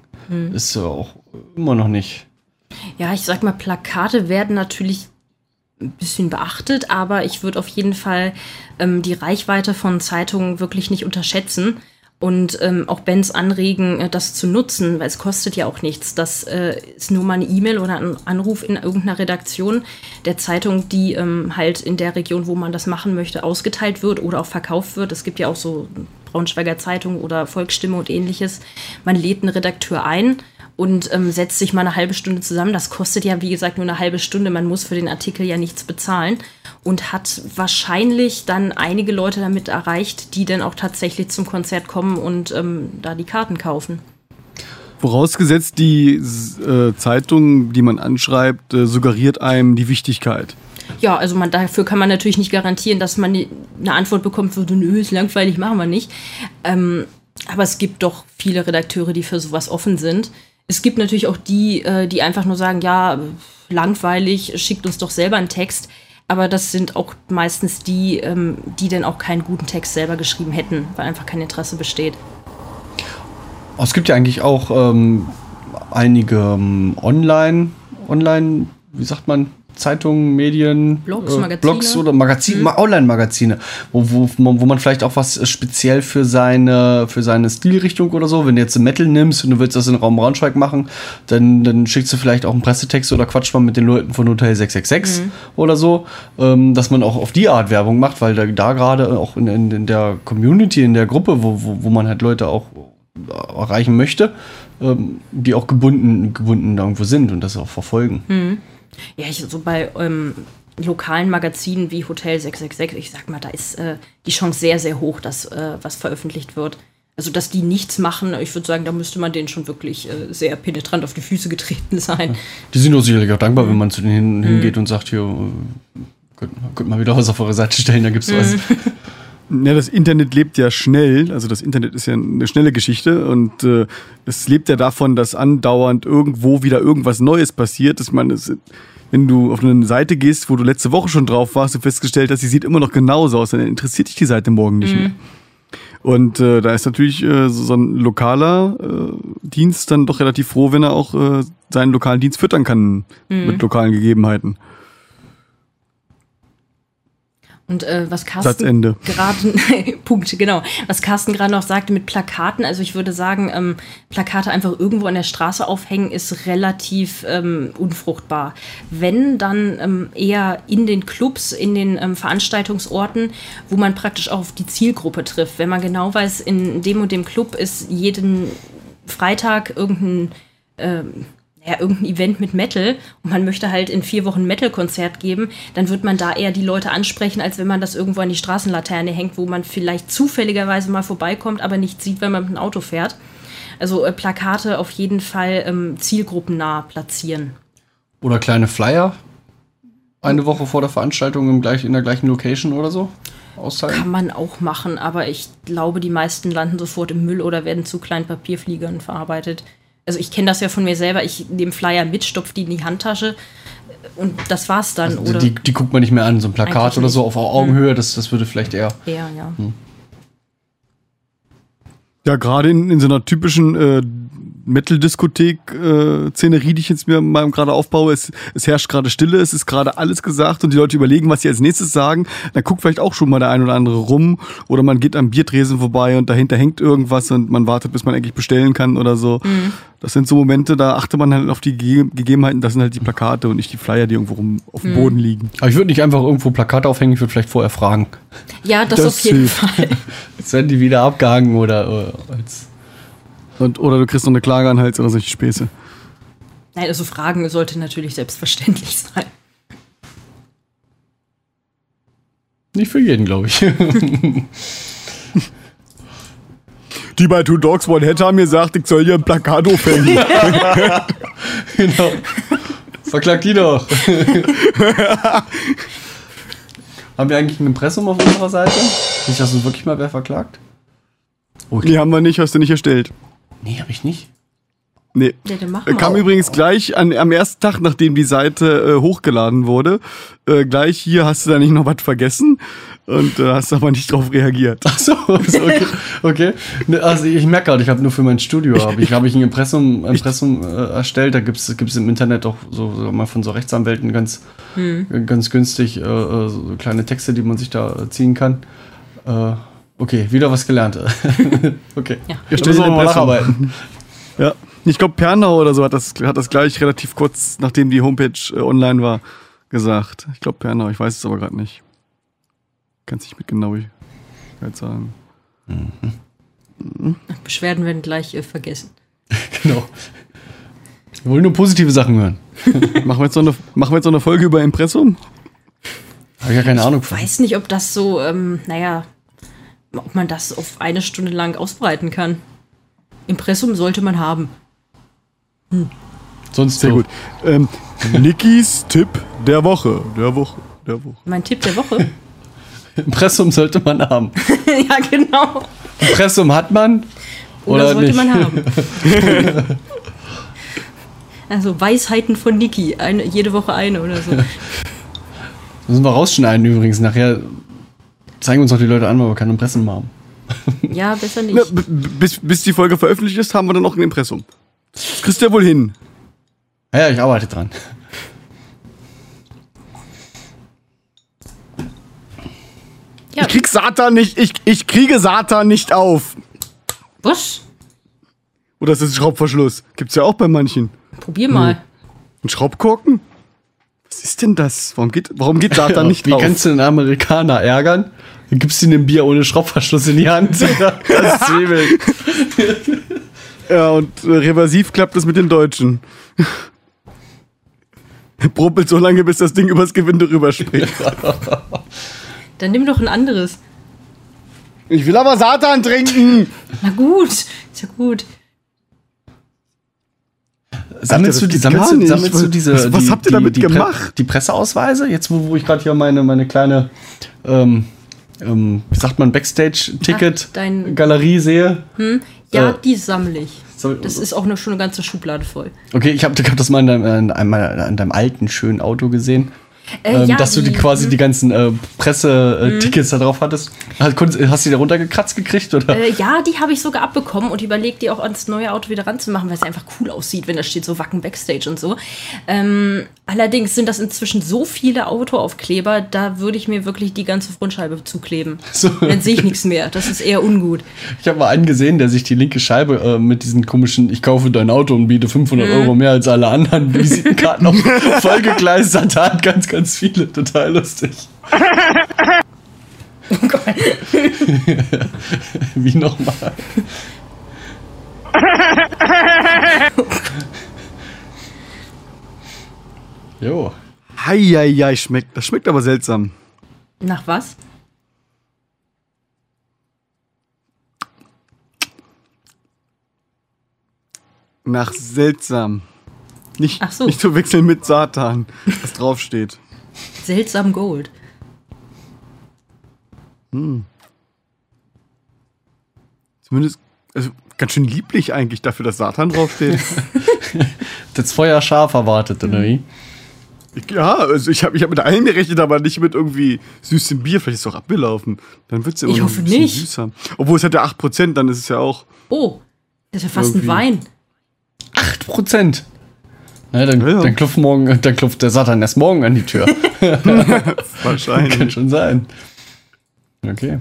ist ja auch immer noch nicht. Ja, ich sag mal, Plakate werden natürlich ein bisschen beachtet, aber ich würde auf jeden Fall ähm, die Reichweite von Zeitungen wirklich nicht unterschätzen und ähm, auch Bands anregen, äh, das zu nutzen, weil es kostet ja auch nichts. Das äh, ist nur mal eine E-Mail oder ein Anruf in irgendeiner Redaktion der Zeitung, die ähm, halt in der Region, wo man das machen möchte, ausgeteilt wird oder auch verkauft wird. Es gibt ja auch so Braunschweiger Zeitung oder Volksstimme und ähnliches. Man lädt einen Redakteur ein und ähm, setzt sich mal eine halbe Stunde zusammen. Das kostet ja, wie gesagt, nur eine halbe Stunde. Man muss für den Artikel ja nichts bezahlen und hat wahrscheinlich dann einige Leute damit erreicht, die dann auch tatsächlich zum Konzert kommen und ähm, da die Karten kaufen. Vorausgesetzt, die äh, Zeitung, die man anschreibt, äh, suggeriert einem die Wichtigkeit. Ja, also man, dafür kann man natürlich nicht garantieren, dass man eine Antwort bekommt, würde, nö, ist langweilig, machen wir nicht. Ähm, aber es gibt doch viele Redakteure, die für sowas offen sind. Es gibt natürlich auch die, äh, die einfach nur sagen, ja, langweilig, schickt uns doch selber einen Text. Aber das sind auch meistens die, ähm, die dann auch keinen guten Text selber geschrieben hätten, weil einfach kein Interesse besteht. Oh, Es gibt ja eigentlich auch ähm, einige ähm, Online, Online, wie sagt man, Zeitungen, Medien, Blogs, äh, Magazine. Blogs oder Magazin, ma- Online-Magazine, wo, wo, wo man vielleicht auch was äh, speziell für seine, für seine Stilrichtung oder so, wenn du jetzt Metal nimmst und du willst das in Raum Braunschweig machen, dann, dann schickst du vielleicht auch einen Pressetext oder quatscht mal mit den Leuten von Hotel 666 oder so, ähm, dass man auch auf die Art Werbung macht, weil da, da gerade auch in, in, in der Community, in der Gruppe, wo, wo, wo man halt Leute auch erreichen möchte, ähm, die auch gebunden, gebunden irgendwo sind und das auch verfolgen. Ja, ich, so bei ähm, lokalen Magazinen wie Hotel 666, ich sag mal, da ist äh, die Chance sehr, sehr hoch, dass äh, was veröffentlicht wird. Also, dass die nichts machen, ich würde sagen, da müsste man denen schon wirklich äh, sehr penetrant auf die Füße getreten sein. Die sind auch sicherlich auch dankbar, wenn man zu denen hin, hingeht und sagt, hier, äh, könnt, könnt mal wieder was auf eure Seite stellen, da gibt's was. Ja, das Internet lebt ja schnell, also das Internet ist ja eine schnelle Geschichte und äh, es lebt ja davon, dass andauernd irgendwo wieder irgendwas Neues passiert. Ich meine, es, wenn du auf eine Seite gehst, wo du letzte Woche schon drauf warst und festgestellt hast, sie sieht immer noch genauso aus, dann interessiert dich die Seite morgen nicht mehr. Und äh, da ist natürlich äh, so, ein lokaler äh, Dienst dann doch relativ froh, wenn er auch äh, seinen lokalen Dienst füttern kann mit lokalen Gegebenheiten. Und äh, was Carsten gerade Punkt, genau. Was Carsten gerade noch sagte mit Plakaten, also ich würde sagen, ähm, Plakate einfach irgendwo an der Straße aufhängen, ist relativ ähm, unfruchtbar. Wenn dann ähm, eher in den Clubs, in den ähm, Veranstaltungsorten, wo man praktisch auch auf die Zielgruppe trifft. Wenn man genau weiß, in dem und dem Club ist jeden Freitag irgendein ähm, ja, irgendein Event mit Metal und man möchte halt in vier Wochen ein Metal-Konzert geben, dann wird man da eher die Leute ansprechen, als wenn man das irgendwo an die Straßenlaterne hängt, wo man vielleicht zufälligerweise mal vorbeikommt, aber nicht sieht, wenn man mit dem Auto fährt. Also äh, Plakate auf jeden Fall ähm, zielgruppennah platzieren. Oder kleine Flyer eine Woche vor der Veranstaltung im gleich, in der gleichen Location oder so austeilen. Kann man auch machen, aber ich glaube, die meisten landen sofort im Müll oder werden zu kleinen Papierfliegern verarbeitet. Also ich kenne das ja von mir selber. Ich nehme Flyer mit, stopfe die in die Handtasche und das war's dann. Also oder die, die guckt man nicht mehr an, so ein Plakat Eigentlich oder so auf Augenhöhe, das, das würde vielleicht eher. eher, ja. Ja, gerade in, in so einer typischen äh, Metal-Diskothek-Szenerie, die ich jetzt mir mal gerade aufbaue, es, es herrscht gerade Stille, es ist gerade alles gesagt und die Leute überlegen, was sie als nächstes sagen. Dann guckt vielleicht auch schon mal der ein oder andere rum oder man geht am Biertresen vorbei und dahinter hängt irgendwas und man wartet, bis man eigentlich bestellen kann oder so. Das sind so Momente, da achtet man halt auf die Ge Gegebenheiten, das sind halt die Plakate und nicht die Flyer, die irgendwo rum auf dem Boden liegen. Aber ich würde nicht einfach irgendwo Plakate aufhängen, ich würde vielleicht vorher fragen. Ja, das, Das auf jeden hilft. Fall. Jetzt werden die wieder abgehangen oder, oder als. Und, oder du kriegst noch eine Klage an Hals oder solche Späße. Nein, also Fragen sollte natürlich selbstverständlich sein. Nicht für jeden, glaube ich. Die bei Two Dogs One Head haben gesagt, ich soll hier ein Plakat aufhängen. Genau. Verklagt die doch. haben wir eigentlich ein Impressum auf unserer Seite? Nicht, dass uns wirklich mal wer verklagt? Die haben wir nicht, hast du nicht erstellt. Nee, habe ich nicht. Nee. Ja, Kam auch. übrigens gleich an, am ersten Tag, nachdem die Seite äh, hochgeladen wurde, äh, gleich hier hast du da nicht noch was vergessen und äh, hast aber nicht drauf reagiert. Ach so, so, okay. okay. Ne, Also ich merke gerade, ich habe nur für mein Studio habe ich, hab ich ein Impressum, Impressum äh, erstellt. Da gibt es im Internet auch so, so mal von so Rechtsanwälten ganz, ganz günstig äh, äh, so kleine Texte, die man sich da äh, ziehen kann. Okay, wieder was gelernt. okay. Ja. Wir müssen wir mal nacharbeiten. Ja. Ich glaube, Pernau oder so hat das, hat das gleich relativ kurz, nachdem die Homepage äh, online war, gesagt. Ich glaube Pernau, ich weiß es aber gerade nicht. Kann es nicht mit Genauigkeit sagen. Beschwerden werden gleich äh, vergessen. Genau. Wir wollen nur positive Sachen hören. machen, wir jetzt noch eine, machen wir jetzt noch eine Folge über Impressum? Habe ich ja keine Ahnung von. Weiß nicht, ob das so, ähm, naja, ob man das auf eine Stunde lang ausbreiten kann. Impressum sollte man haben. Sonst Sehr so. gut. Ähm, Nikis Tipp der Woche. Der Woche. Der Woche. Mein Tipp der Woche. Impressum sollte man haben. ja, genau. Impressum hat man Oder, oder, sollte nicht. man haben. also Weisheiten von Niki. Eine, jede Woche eine oder so. Müssen wir rausschneiden übrigens. Nachher zeigen uns auch die Leute an, weil wir kein Impressum haben. Ja, besser nicht. Na, bis, bis die Folge veröffentlicht ist, haben wir dann noch ein Impressum. Das kriegst du ja wohl hin. Ja, ich arbeite dran. Ja, Ich krieg Satan nicht, ich, ich kriege Satan nicht auf. was? Oder ist das ein Schraubverschluss? Gibt's ja auch bei manchen. Probier mal. Ein Schraubkorken? Was ist denn das? Warum geht, warum geht Satan nicht Wie auf? kannst du einen Amerikaner ärgern? Dann gibst du ihm ein Bier ohne Schraubverschluss in die Hand. das ist Zwiebel. Ja, und äh, reversiv klappt es mit den Deutschen. Er Bruppelt so lange, bis das Ding übers Gewinde rüberspringt. Dann nimm doch ein anderes. Ich will aber Satan trinken! Na gut, ist ja gut. Sammelst, Alter, du, die, sammelst, du, sammelst du diese. Was- was die, habt ihr die, damit die Pre- gemacht? Die Presseausweise? Jetzt, wo, wo ich gerade hier meine, meine kleine, ähm, ähm, wie sagt man, Backstage-Ticket-Galerie sehe. Ja, Äh, die sammle ich. Das ist auch eine, schon eine ganze Schublade voll. Okay, ich habe hab das mal in deinem, in, einem, in deinem alten, schönen Auto gesehen. Äh, ähm, ja, dass du die die- quasi die ganzen äh, Presse-Tickets da drauf hattest. Hast, du die da runtergekratzt gekriegt? Oder? Äh, ja, die habe ich sogar abbekommen und überlegt, die auch ans neue Auto wieder ranzumachen, weil es einfach cool aussieht, wenn da steht so Wacken Backstage und so. Ähm, allerdings sind das inzwischen so viele Autoaufkleber, da würde ich mir wirklich die ganze Frontscheibe zukleben. So. Dann sehe ich nichts mehr. Das ist eher ungut. Ich habe mal einen gesehen, der sich die linke Scheibe äh, mit diesen komischen, ich kaufe dein Auto und biete 500 Euro mehr als alle anderen Visitenkarten auf vollgekleistert hat. Ganz, ganz viele. Total lustig. Oh Gott. Wie nochmal? Jo. Heieiei, schmeckt. Das schmeckt aber seltsam. Nach was? Nach seltsam. Nicht, Ach so. nicht zu wechseln mit Satan, was draufsteht. Seltsam Gold. Zumindest, also ganz schön lieblich eigentlich dafür, dass Satan draufsteht. Das Feuer scharf erwartet, oder wie? Ich- ja, also ich habe ich hab mit allem gerechnet, aber nicht mit irgendwie süßem Bier. Vielleicht ist es auch abgelaufen. Dann wird es ja Ich hoffe nicht. süßer. Obwohl es hat ja 8%, dann ist es ja auch. Oh, das ist ja fast Irgendwie. ein Wein. 8 Na, dann, Ja, ja. dann, klopft morgen, dann klopft der Satan erst morgen an die Tür. Kann Wahrscheinlich. schon sein. Okay.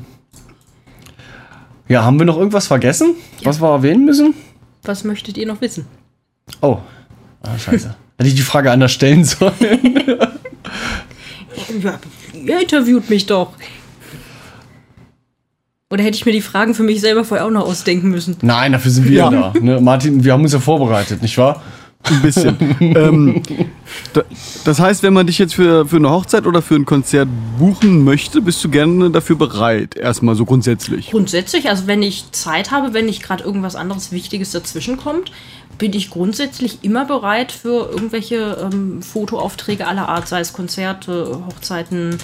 Ja, haben wir noch irgendwas vergessen, was wir erwähnen müssen? Was möchtet ihr noch wissen? Oh. Ah, scheiße. Hätte ich die Frage anders stellen sollen. Ja, ihr interviewt mich doch. Oder hätte ich mir die Fragen für mich selber vorher auch noch ausdenken müssen? Nein, dafür sind wir Ja. da. Ne? Martin, wir haben uns ja vorbereitet, nicht wahr? Ein bisschen. ähm, da, das heißt, wenn man dich jetzt für, für eine Hochzeit oder für ein Konzert buchen möchte, bist du gerne dafür bereit, erstmal so grundsätzlich. Grundsätzlich, also wenn ich Zeit habe, wenn nicht gerade irgendwas anderes Wichtiges dazwischen kommt, bin ich grundsätzlich immer bereit für irgendwelche ähm, Fotoaufträge aller Art, sei es Konzerte, Hochzeiten,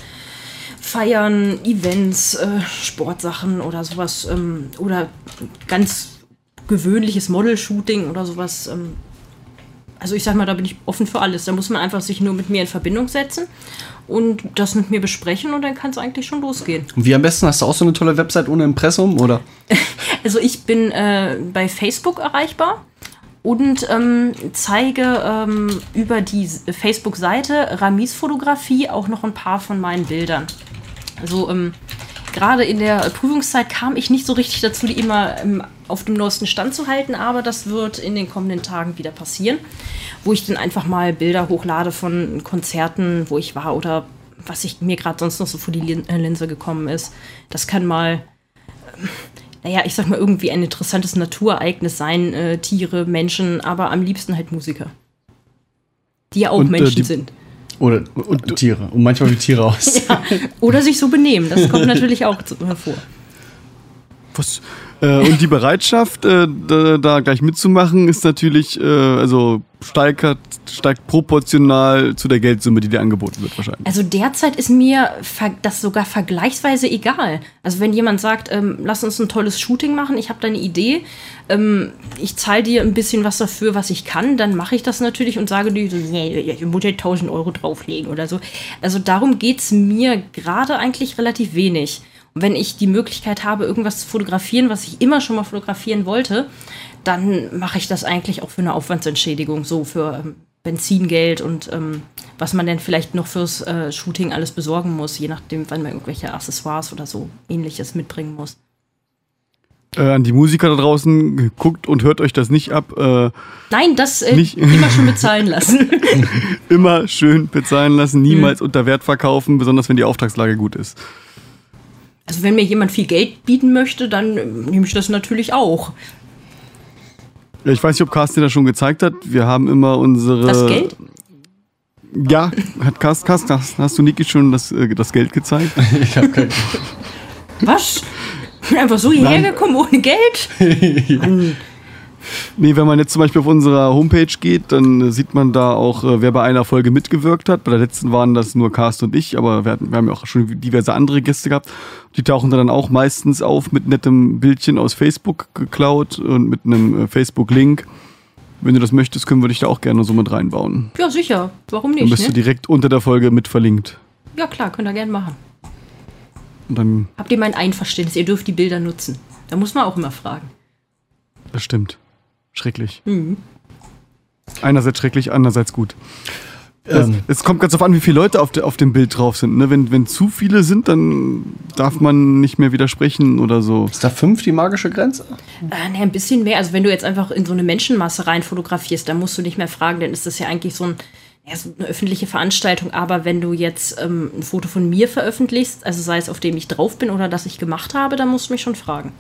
Feiern, Events, äh, Sportsachen oder sowas ähm, oder ganz gewöhnliches Model-Shooting oder sowas. Ähm, also ich sag mal, da bin ich offen für alles. Da muss man einfach sich nur mit mir in Verbindung setzen und das mit mir besprechen und dann kann es eigentlich schon losgehen. Und wie am besten? Hast du auch so eine tolle Website ohne Impressum, oder? Also ich bin äh, bei Facebook erreichbar und ähm, zeige ähm, über die Facebook-Seite Ramis Fotografie auch noch ein paar von meinen Bildern. Also ähm, gerade in der Prüfungszeit kam ich nicht so richtig dazu, die immer ähm, auf dem neuesten Stand zu halten, aber das wird in den kommenden Tagen wieder passieren, wo ich dann einfach mal Bilder hochlade von Konzerten, wo ich war oder was ich mir gerade sonst noch so vor die äh, Linse gekommen ist. Das kann mal, ähm, naja, ich sag mal, irgendwie ein interessantes Naturereignis sein, äh, Tiere, Menschen, aber am liebsten halt Musiker. Die ja auch Und, äh, Menschen die- sind. Oder und Tiere. Und manchmal wie Tiere aus. Ja, oder sich so benehmen, das kommt natürlich auch hervor. Was? Äh, und die Bereitschaft, äh, da, da gleich mitzumachen, ist natürlich, äh, also steigert, steigt proportional zu der Geldsumme, die dir angeboten wird, wahrscheinlich. Also derzeit ist mir das sogar vergleichsweise egal. Also wenn jemand sagt, ähm, lass uns ein tolles Shooting machen, ich habe da eine Idee, ähm, ich zahle dir ein bisschen was dafür, was ich kann, dann mache ich das natürlich und sage dir, so, nee, ich muss ja 1000 Euro drauflegen oder so. Also darum geht's mir gerade eigentlich relativ wenig. Und wenn ich die Möglichkeit habe, irgendwas zu fotografieren, was ich immer schon mal fotografieren wollte, dann mache ich das eigentlich auch für eine Aufwandsentschädigung, so für ähm, Benzingeld und ähm, was man denn vielleicht noch fürs äh, Shooting alles besorgen muss, je nachdem, wann man irgendwelche Accessoires oder so ähnliches mitbringen muss. Äh, an die Musiker da draußen, guckt und hört euch das nicht ab. Äh, Nein, das äh, Nicht- immer schon bezahlen lassen. immer schön bezahlen lassen, niemals unter Wert verkaufen, besonders wenn die Auftragslage gut ist. Also wenn mir jemand viel Geld bieten möchte, dann äh, nehme ich das natürlich auch. Ja, ich weiß nicht, ob Carsten das schon gezeigt hat. Wir haben immer unsere. Das Geld? Ja, hat Carsten, Carsten hast, hast du Niki schon das, äh, das Geld gezeigt? Ich habe kein. Was? Ich bin einfach so hierher gekommen ohne Geld? Mann. Nee, wenn man jetzt zum Beispiel auf unserer Homepage geht, dann sieht man da auch, äh, wer bei einer Folge mitgewirkt hat. Bei der letzten waren das nur Carsten und ich, aber wir, hatten, wir haben ja auch schon diverse andere Gäste gehabt. Die tauchen dann auch meistens auf mit nettem Bildchen aus Facebook geklaut und mit einem äh, Facebook-Link. Wenn du das möchtest, können wir dich da auch gerne so mit reinbauen. Ja, sicher. Warum Dann nicht? bist du Ne? direkt unter der Folge mit verlinkt. Ja, klar, könnt ihr gerne machen. Und dann, Habt ihr mein Einverständnis? Ihr dürft die Bilder nutzen. Da muss man auch immer fragen. das stimmt. Schrecklich. Mhm. Einerseits schrecklich, andererseits gut. Es, Ähm, es kommt ganz auf an, wie viele Leute auf, de, auf dem Bild drauf sind. Ne? Wenn, wenn zu viele sind, dann darf man nicht mehr widersprechen oder so. ist da fünf die magische Grenze? Äh, ne, ein bisschen mehr. Also wenn du jetzt einfach in so eine Menschenmasse rein fotografierst, dann musst du nicht mehr fragen, dann ist das ja eigentlich so, ein, ja, so eine öffentliche Veranstaltung. Aber wenn du jetzt ähm, ein Foto von mir veröffentlichst, also sei es auf dem ich drauf bin oder das ich gemacht habe, dann musst du mich schon fragen.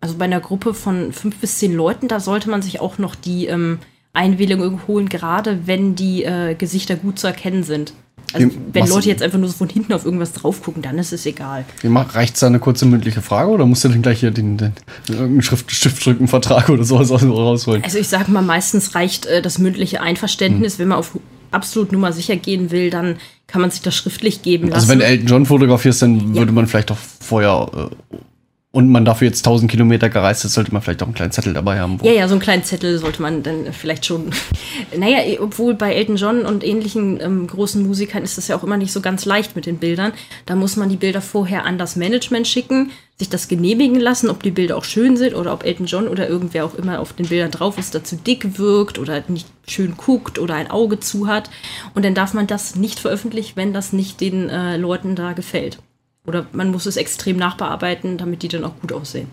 Also bei einer Gruppe von fünf bis zehn Leuten, da sollte man sich auch noch die ähm, Einwilligung holen, gerade wenn die äh, Gesichter gut zu erkennen sind. Also wenn Leute jetzt einfach nur so von hinten auf irgendwas drauf gucken, dann ist es egal. Reicht es da eine kurze mündliche Frage oder musst du dann gleich hier den, den, irgendeinen Schrift, Stiftdrückenvertrag oder sowas aus- rausholen? Also ich sage mal, meistens reicht äh, das mündliche Einverständnis. Hm. Wenn man auf absolut Nummer sicher gehen will, dann kann man sich das schriftlich geben Also lassen. wenn Elton John fotografierst, dann Ja. würde man vielleicht auch vorher äh, und man dafür jetzt 1000 Kilometer gereist ist, sollte man vielleicht auch einen kleinen Zettel dabei haben. ja, ja, so einen kleinen Zettel sollte man dann vielleicht schon. naja, eh, obwohl bei Elton John und ähnlichen ähm, großen Musikern ist das ja auch immer nicht so ganz leicht mit den Bildern. Da muss man die Bilder vorher an das Management schicken, sich das genehmigen lassen, ob die Bilder auch schön sind oder ob Elton John oder irgendwer auch immer auf den Bildern drauf ist, dazu dick wirkt oder nicht schön guckt oder ein Auge zu hat. Und dann darf man das nicht veröffentlichen, wenn das nicht den äh, Leuten da gefällt. Oder man muss es extrem nachbearbeiten, damit die dann auch gut aussehen.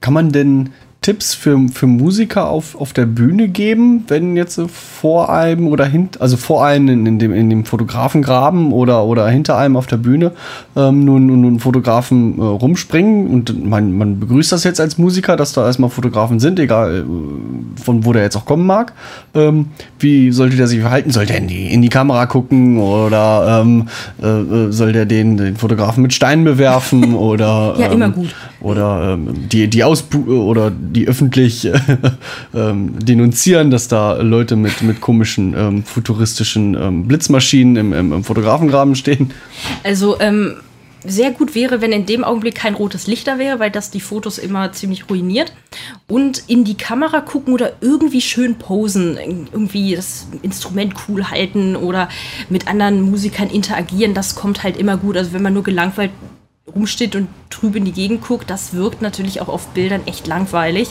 Kann man denn Tipps für, für Musiker auf, auf der Bühne geben, wenn jetzt vor einem oder hinter, also vor einem in, in, dem, in dem Fotografengraben oder, oder hinter einem auf der Bühne ähm, nun, nun, nun Fotografen äh, rumspringen und man, man begrüßt das jetzt als Musiker, dass da erstmal Fotografen sind, egal äh, von wo der jetzt auch kommen mag. Ähm, wie sollte der sich verhalten? Soll der in die, in die Kamera gucken oder ähm, äh, äh soll der den, den Fotografen mit Steinen bewerfen oder Ja, immer ähm, gut. oder ähm, die, die Ausbu oder die öffentlich äh, ähm, denunzieren, dass da Leute mit, mit komischen ähm, futuristischen ähm, Blitzmaschinen im, im, im Fotografengraben stehen. Also ähm, sehr gut wäre, wenn in dem Augenblick kein rotes Licht da wäre, weil das die Fotos immer ziemlich ruiniert. Und in die Kamera gucken oder irgendwie schön posen, irgendwie das Instrument cool halten oder mit anderen Musikern interagieren, das kommt halt immer gut. Also wenn man nur gelangweilt rumsteht und trüb in die Gegend guckt, das wirkt natürlich auch auf Bildern echt langweilig.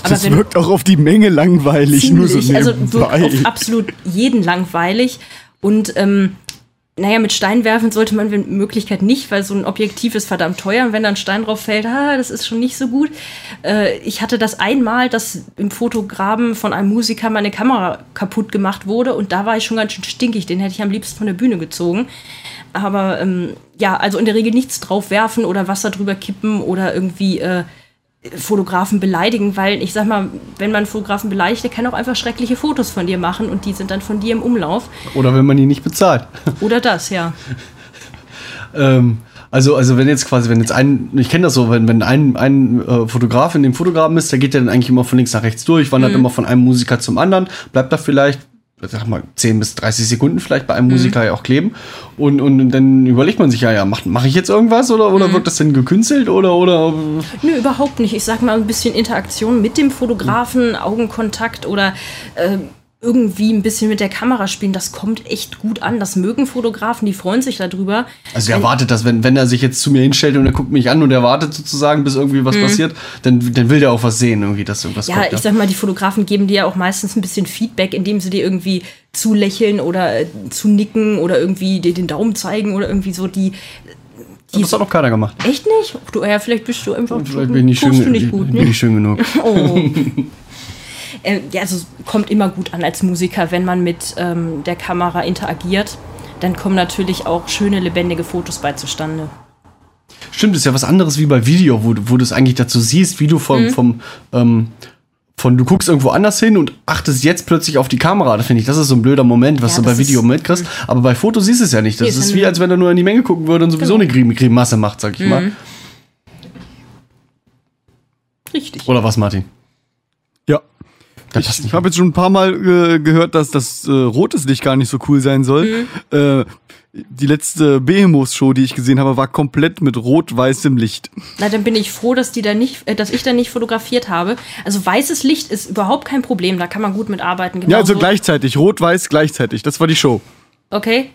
Aber Das wirkt auch auf die Menge langweilig, nur so ziemlich, also nebenbei. wirkt auf absolut jeden langweilig. Und ähm, naja, mit Stein werfen sollte man in Möglichkeit nicht, weil so ein Objektiv ist verdammt teuer und wenn da ein Stein drauf fällt, ah, das ist schon nicht so gut. Äh, ich hatte das einmal, dass im Fotograben von einem Musiker meine Kamera kaputt gemacht wurde und da war ich schon ganz schön stinkig, den hätte ich am liebsten von der Bühne gezogen. Aber ähm, ja, also in der Regel nichts drauf werfen oder Wasser drüber kippen oder irgendwie äh, Fotografen beleidigen, weil ich sag mal, wenn man Fotografen beleidigt, der kann auch einfach schreckliche Fotos von dir machen und die sind dann von dir im Umlauf. Oder wenn man ihn nicht bezahlt. Oder das, ja. Ähm, also, also wenn jetzt quasi, wenn jetzt ein, ich kenne das so, wenn, wenn ein, ein äh, Fotograf in dem Fotograben ist, der geht ja dann eigentlich immer von links nach rechts durch, wandert immer von einem Musiker zum anderen, bleibt da vielleicht, sag mal, 10 bis 30 Sekunden vielleicht bei einem Musiker ja auch kleben. Und, und dann überlegt man sich ja, ja, mache mach ich jetzt irgendwas oder, oder wird das denn gekünstelt oder, oder Nö, überhaupt nicht. Ich sag mal, ein bisschen Interaktion mit dem Fotografen, Augenkontakt oder äh, irgendwie ein bisschen mit der Kamera spielen, das kommt echt gut an. Das mögen Fotografen, die freuen sich darüber. Also er wartet, dass wenn, wenn er sich jetzt zu mir hinstellt und er guckt mich an und er wartet sozusagen, bis irgendwie was passiert, dann, dann will der auch was sehen, irgendwie, dass irgendwas Ja, kommt. ich sag mal, die Fotografen geben dir ja auch meistens ein bisschen Feedback, indem sie dir irgendwie zulächeln oder äh, zunicken oder irgendwie dir den Daumen zeigen oder irgendwie so die. die das hat noch keiner gemacht. echt nicht? Du, ja, vielleicht bist du einfach. Vielleicht bin ich, nicht schön, du nicht gut, bin ne? ich schön genug. Oh. äh, ja, also es kommt immer gut an als Musiker, wenn man mit ähm, der Kamera interagiert. Dann kommen natürlich auch schöne, lebendige Fotos bei zustande. Stimmt, ist ja was anderes wie bei Video, wo, du- wo du es eigentlich dazu siehst, wie du vom, Mhm. vom ähm, von du guckst irgendwo anders hin und achtest jetzt plötzlich auf die Kamera. Das finde ich, das ist so ein blöder Moment, was Ja, du bei Video ist- mitkriegst. Aber bei Foto siehst du es ja nicht. Das Nee, ist wie, als wenn er nur in die Menge gucken würde und sowieso Genau. eine Grim- Grimasse macht, sag ich Mhm. mal. Richtig. Oder was, Martin? Ja. Ich, ich habe jetzt schon ein paar Mal äh, gehört, dass das äh, rotes Licht gar nicht so cool sein soll. Äh, die letzte Behemoth-Show, die ich gesehen habe, war komplett mit rot-weißem Licht. Na, dann bin ich froh, dass, die da nicht, äh, dass ich da nicht fotografiert habe. Also weißes Licht ist überhaupt kein Problem, da kann man gut mitarbeiten. ja, also Genauso- gleichzeitig, rot-weiß gleichzeitig. Das war die Show. Okay.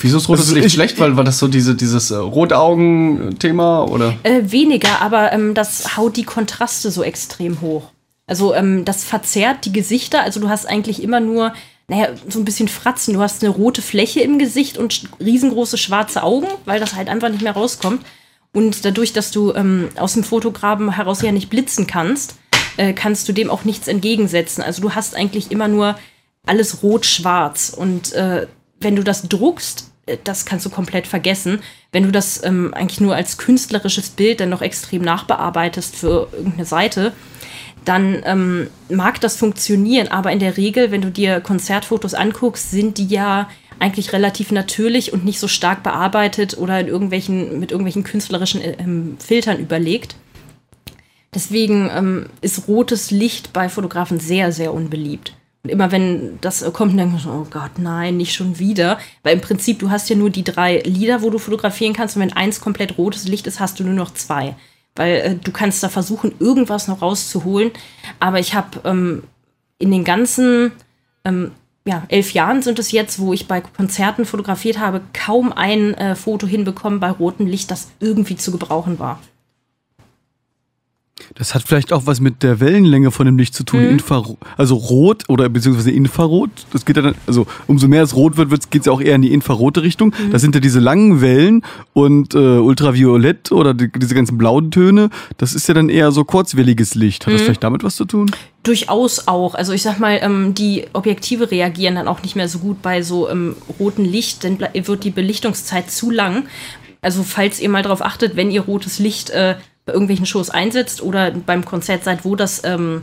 Wieso ist rotes Licht ich- schlecht? Weil war das so diese, dieses äh, Rotaugen-Thema oder? Äh, weniger, aber ähm, das haut die Kontraste so extrem hoch. Also ähm, das verzerrt die Gesichter. Also du hast eigentlich immer nur, naja, so ein bisschen Fratzen. Du hast eine rote Fläche im Gesicht und riesengroße schwarze Augen, weil das halt einfach nicht mehr rauskommt. Und dadurch, dass du ähm, aus dem Fotograben heraus ja nicht blitzen kannst, äh, kannst du dem auch nichts entgegensetzen. Also du hast eigentlich immer nur alles rot-schwarz. Und äh, wenn du das druckst, äh, das kannst du komplett vergessen. Wenn du das ähm, eigentlich nur als künstlerisches Bild dann noch extrem nachbearbeitest für irgendeine Seite, dann ähm, mag das funktionieren. Aber in der Regel, wenn du dir Konzertfotos anguckst, sind die ja eigentlich relativ natürlich und nicht so stark bearbeitet oder in irgendwelchen, mit irgendwelchen künstlerischen äh, ähm, Filtern überlegt. Deswegen ähm, ist rotes Licht bei Fotografen sehr, sehr unbeliebt. Und immer wenn das äh, kommt, dann denke ich, so, oh Gott, nein, nicht schon wieder. Weil im Prinzip, du hast ja nur die drei Lieder, wo du fotografieren kannst. Und wenn eins komplett rotes Licht ist, hast du nur noch zwei. Weil äh, du kannst da versuchen, irgendwas noch rauszuholen. Aber ich habe ähm, in den ganzen ähm, ja, elf Jahren sind es jetzt, wo ich bei Konzerten fotografiert habe, kaum ein äh, Foto hinbekommen bei rotem Licht, das irgendwie zu gebrauchen war. Das hat vielleicht auch was mit der Wellenlänge von dem Licht zu tun. Infrarot, also rot oder beziehungsweise Infrarot. Das geht ja dann, also umso mehr es rot wird, geht es ja auch eher in die infrarote Richtung. Das sind ja diese langen Wellen und äh, Ultraviolett oder die, diese ganzen blauen Töne. Das ist ja dann eher so kurzwelliges Licht. Hat das vielleicht damit was zu tun? Durchaus auch. Also ich sag mal, ähm, die Objektive reagieren dann auch nicht mehr so gut bei so ähm, rotem Licht, dann ble- wird die Belichtungszeit zu lang. Also falls ihr mal darauf achtet, wenn ihr rotes Licht äh, bei irgendwelchen Shows einsetzt oder beim Konzert seid, wo das ähm,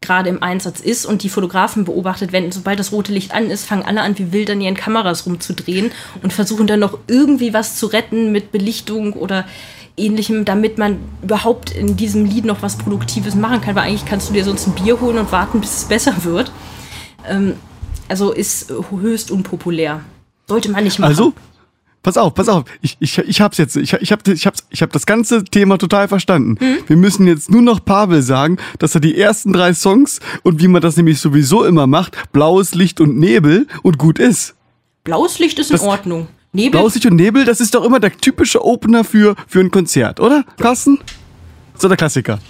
gerade im Einsatz ist und die Fotografen beobachtet, wenn sobald das rote Licht an ist, fangen alle an, wie wild an ihren Kameras rumzudrehen und versuchen dann noch irgendwie was zu retten mit Belichtung oder ähnlichem, damit man überhaupt in diesem Lied noch was Produktives machen kann, weil eigentlich kannst du dir sonst ein Bier holen und warten, bis es besser wird. Ähm, also ist höchst unpopulär. Sollte man nicht machen. Also, pass auf, pass auf. Ich, ich, ich hab's jetzt. Ich, ich, hab, ich, hab's, ich hab das ganze Thema total verstanden. Wir müssen jetzt nur noch Pavel sagen, dass er die ersten drei Songs und wie man das nämlich sowieso immer macht, blaues Licht und Nebel und gut ist. Blaues Licht ist in Das- Ordnung. Nebel, Blaues Licht und Nebel, das ist doch immer der typische Opener für, für ein Konzert, oder, Carsten? So der Klassiker.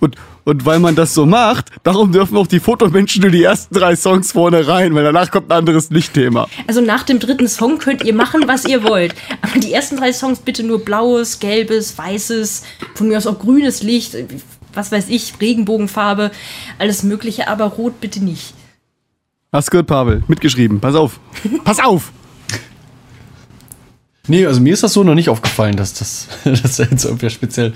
Und, und weil man das so macht, darum dürfen auch die Fotomenschen nur die ersten drei Songs vorne rein, weil danach kommt ein anderes Lichtthema. also nach dem dritten Song könnt ihr machen, was ihr wollt. Aber die ersten drei Songs bitte nur blaues, gelbes, weißes, von mir aus auch grünes Licht, was weiß ich, Regenbogenfarbe, alles mögliche, aber rot bitte nicht. Hast gehört, Pavel? Mitgeschrieben. Pass auf. Pass auf! Nee, also mir ist das so noch nicht aufgefallen, dass das, dass da jetzt irgendwie speziell.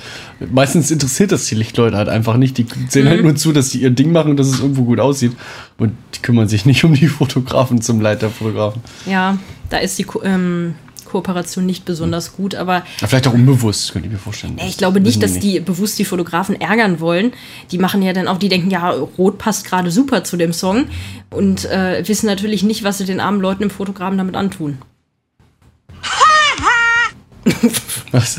Meistens interessiert das die Lichtleute halt einfach nicht. Die sehen halt nur zu, dass sie ihr Ding machen, dass es irgendwo gut aussieht. Und die kümmern sich nicht um die Fotografen zum Leid der Fotografen. Ja, da ist die Ko ähm, Kooperation nicht besonders gut, aber Ja, vielleicht auch unbewusst, könnte ich mir vorstellen. ich glaube nicht, dass die bewusst die Fotografen ärgern wollen. Die machen ja dann auch, die denken, ja, Rot passt gerade super zu dem Song und äh, wissen natürlich nicht, was sie den armen Leuten im Fotografen damit antun. Was?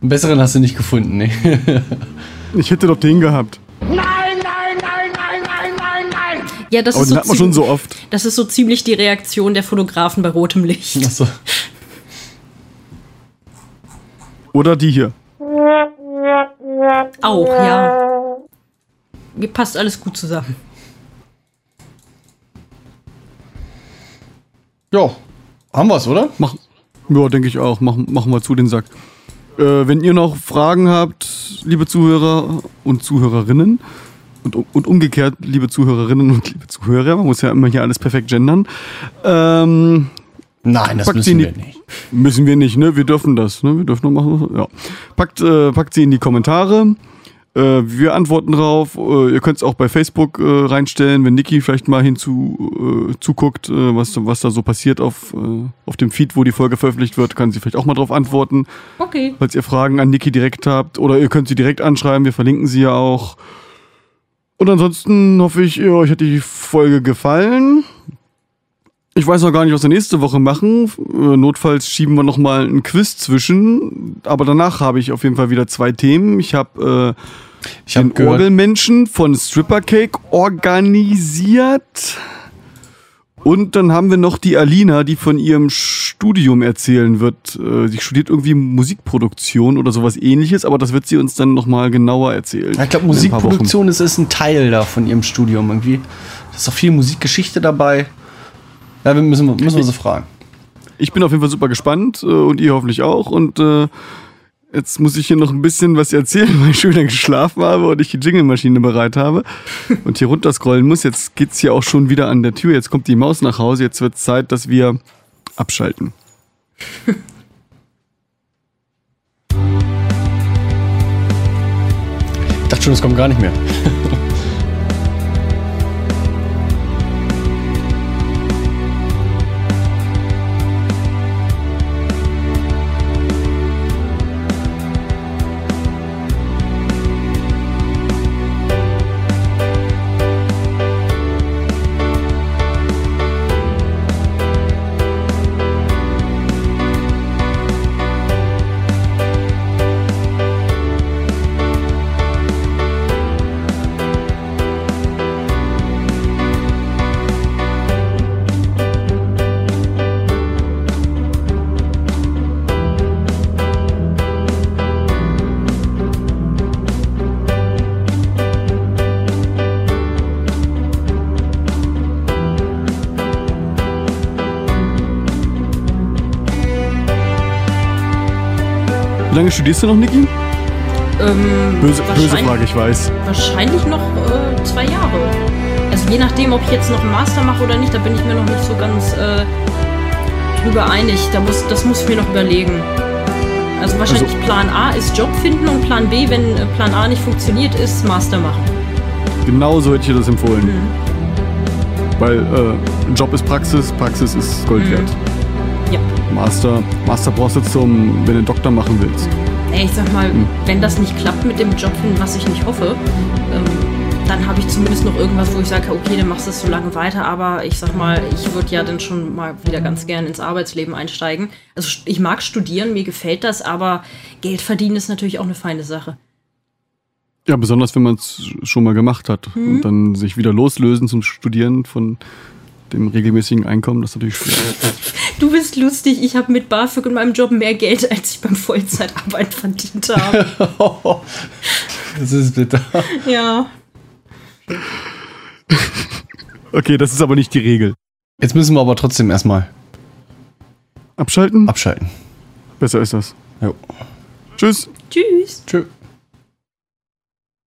Einen besseren hast du nicht gefunden, ne? Ich hätte doch den gehabt. Ja, das Aber ist den so hat man schon so oft. Das ist so ziemlich die Reaktion der Fotografen bei rotem Licht. Achso. Oder die hier. Auch, ja. Mir passt alles gut zusammen. Ja, haben wir's, oder? Mach, ja, denke ich auch. Mach, machen wir zu den Sack. Äh, wenn ihr noch Fragen habt, liebe Zuhörer und Zuhörerinnen, und, und umgekehrt, liebe Zuhörerinnen und liebe Zuhörer, man muss ja immer hier alles perfekt gendern, ähm, Nein, das müssen wir nicht. Müssen wir nicht, ne? Wir dürfen das, ne? Wir dürfen nur machen. Ja. Packt, äh, packt sie in die Kommentare. Äh, wir antworten drauf. Äh, ihr könnt es auch bei Facebook äh, reinstellen, wenn Niki vielleicht mal hinzu äh, zuguckt, was, was da so passiert auf, auf dem Feed, wo die Folge veröffentlicht wird, kann sie vielleicht auch mal drauf antworten. Okay. Falls ihr Fragen an Niki direkt habt. Oder ihr könnt sie direkt anschreiben, wir verlinken sie ja auch. Und ansonsten hoffe ich, euch hat die Folge gefallen. Ich weiß noch gar nicht, was wir nächste Woche machen. Äh, Notfalls schieben wir noch mal ein Quiz zwischen. Aber danach habe ich auf jeden Fall wieder zwei Themen. Ich habe äh, Ich den gehört, Orgelmenschen von Stripper Cake organisiert. Und dann haben wir noch die Alina, die von ihrem Studium erzählen wird. Äh, Sie studiert irgendwie Musikproduktion oder sowas ähnliches, aber das wird sie uns dann nochmal genauer erzählen. Ja, ich glaube. Musikproduktion ist, ist ein Teil da von ihrem Studium irgendwie. Da ist auch viel Musikgeschichte dabei. Ja, wir müssen, müssen wir sie fragen. Ich bin auf jeden Fall super gespannt äh, und ihr hoffentlich auch. Und äh, jetzt muss ich hier noch ein bisschen was erzählen, weil ich schon wieder geschlafen habe und ich die Jingle-Maschine bereit habe und hier runterscrollen muss. Jetzt geht's hier auch schon wieder an der Tür. Jetzt kommt die Maus nach Hause. Jetzt wird Zeit, dass wir abschalten. Ich dachte schon, es kommt gar nicht mehr. studierst du noch, Niki? Ähm, Böse, böse Frage, ich weiß. Wahrscheinlich noch äh, zwei Jahre. Also je nachdem, ob ich jetzt noch einen Master mache oder nicht, da bin ich mir noch nicht so ganz äh, drüber einig. Da muss, das muss ich mir noch überlegen. Also wahrscheinlich Also- Plan A ist Job finden und Plan B, wenn äh, Plan A nicht funktioniert, ist Master machen. Genau so hätte ich dir das empfohlen. Mhm. Weil äh, Job ist Praxis, Praxis ist Gold Mhm. wert. Master, Master brauchst du zum, wenn du einen Doktor machen willst. Ey, ich sag mal, Hm. wenn das nicht klappt mit dem Job was ich nicht hoffe, ähm, dann habe ich zumindest noch irgendwas, wo ich sage, okay, dann machst du es so lange weiter, aber ich sag mal, ich würde ja dann schon mal wieder ganz gern ins Arbeitsleben einsteigen. Also ich mag studieren, mir gefällt das, aber Geld verdienen ist natürlich auch eine feine Sache. Ja, besonders wenn man es schon mal gemacht hat Mhm. und dann sich wieder loslösen zum Studieren von dem regelmäßigen Einkommen, das ist natürlich schwer. Du bist lustig, ich habe mit BAföG in meinem Job mehr Geld, als ich beim Vollzeitarbeit verdient habe. Das ist bitter. ja. Okay, das ist aber nicht die Regel. Jetzt müssen wir aber trotzdem erstmal Abschalten? abschalten. Besser ist das. Jo. Tschüss. Tschüss. Tschö.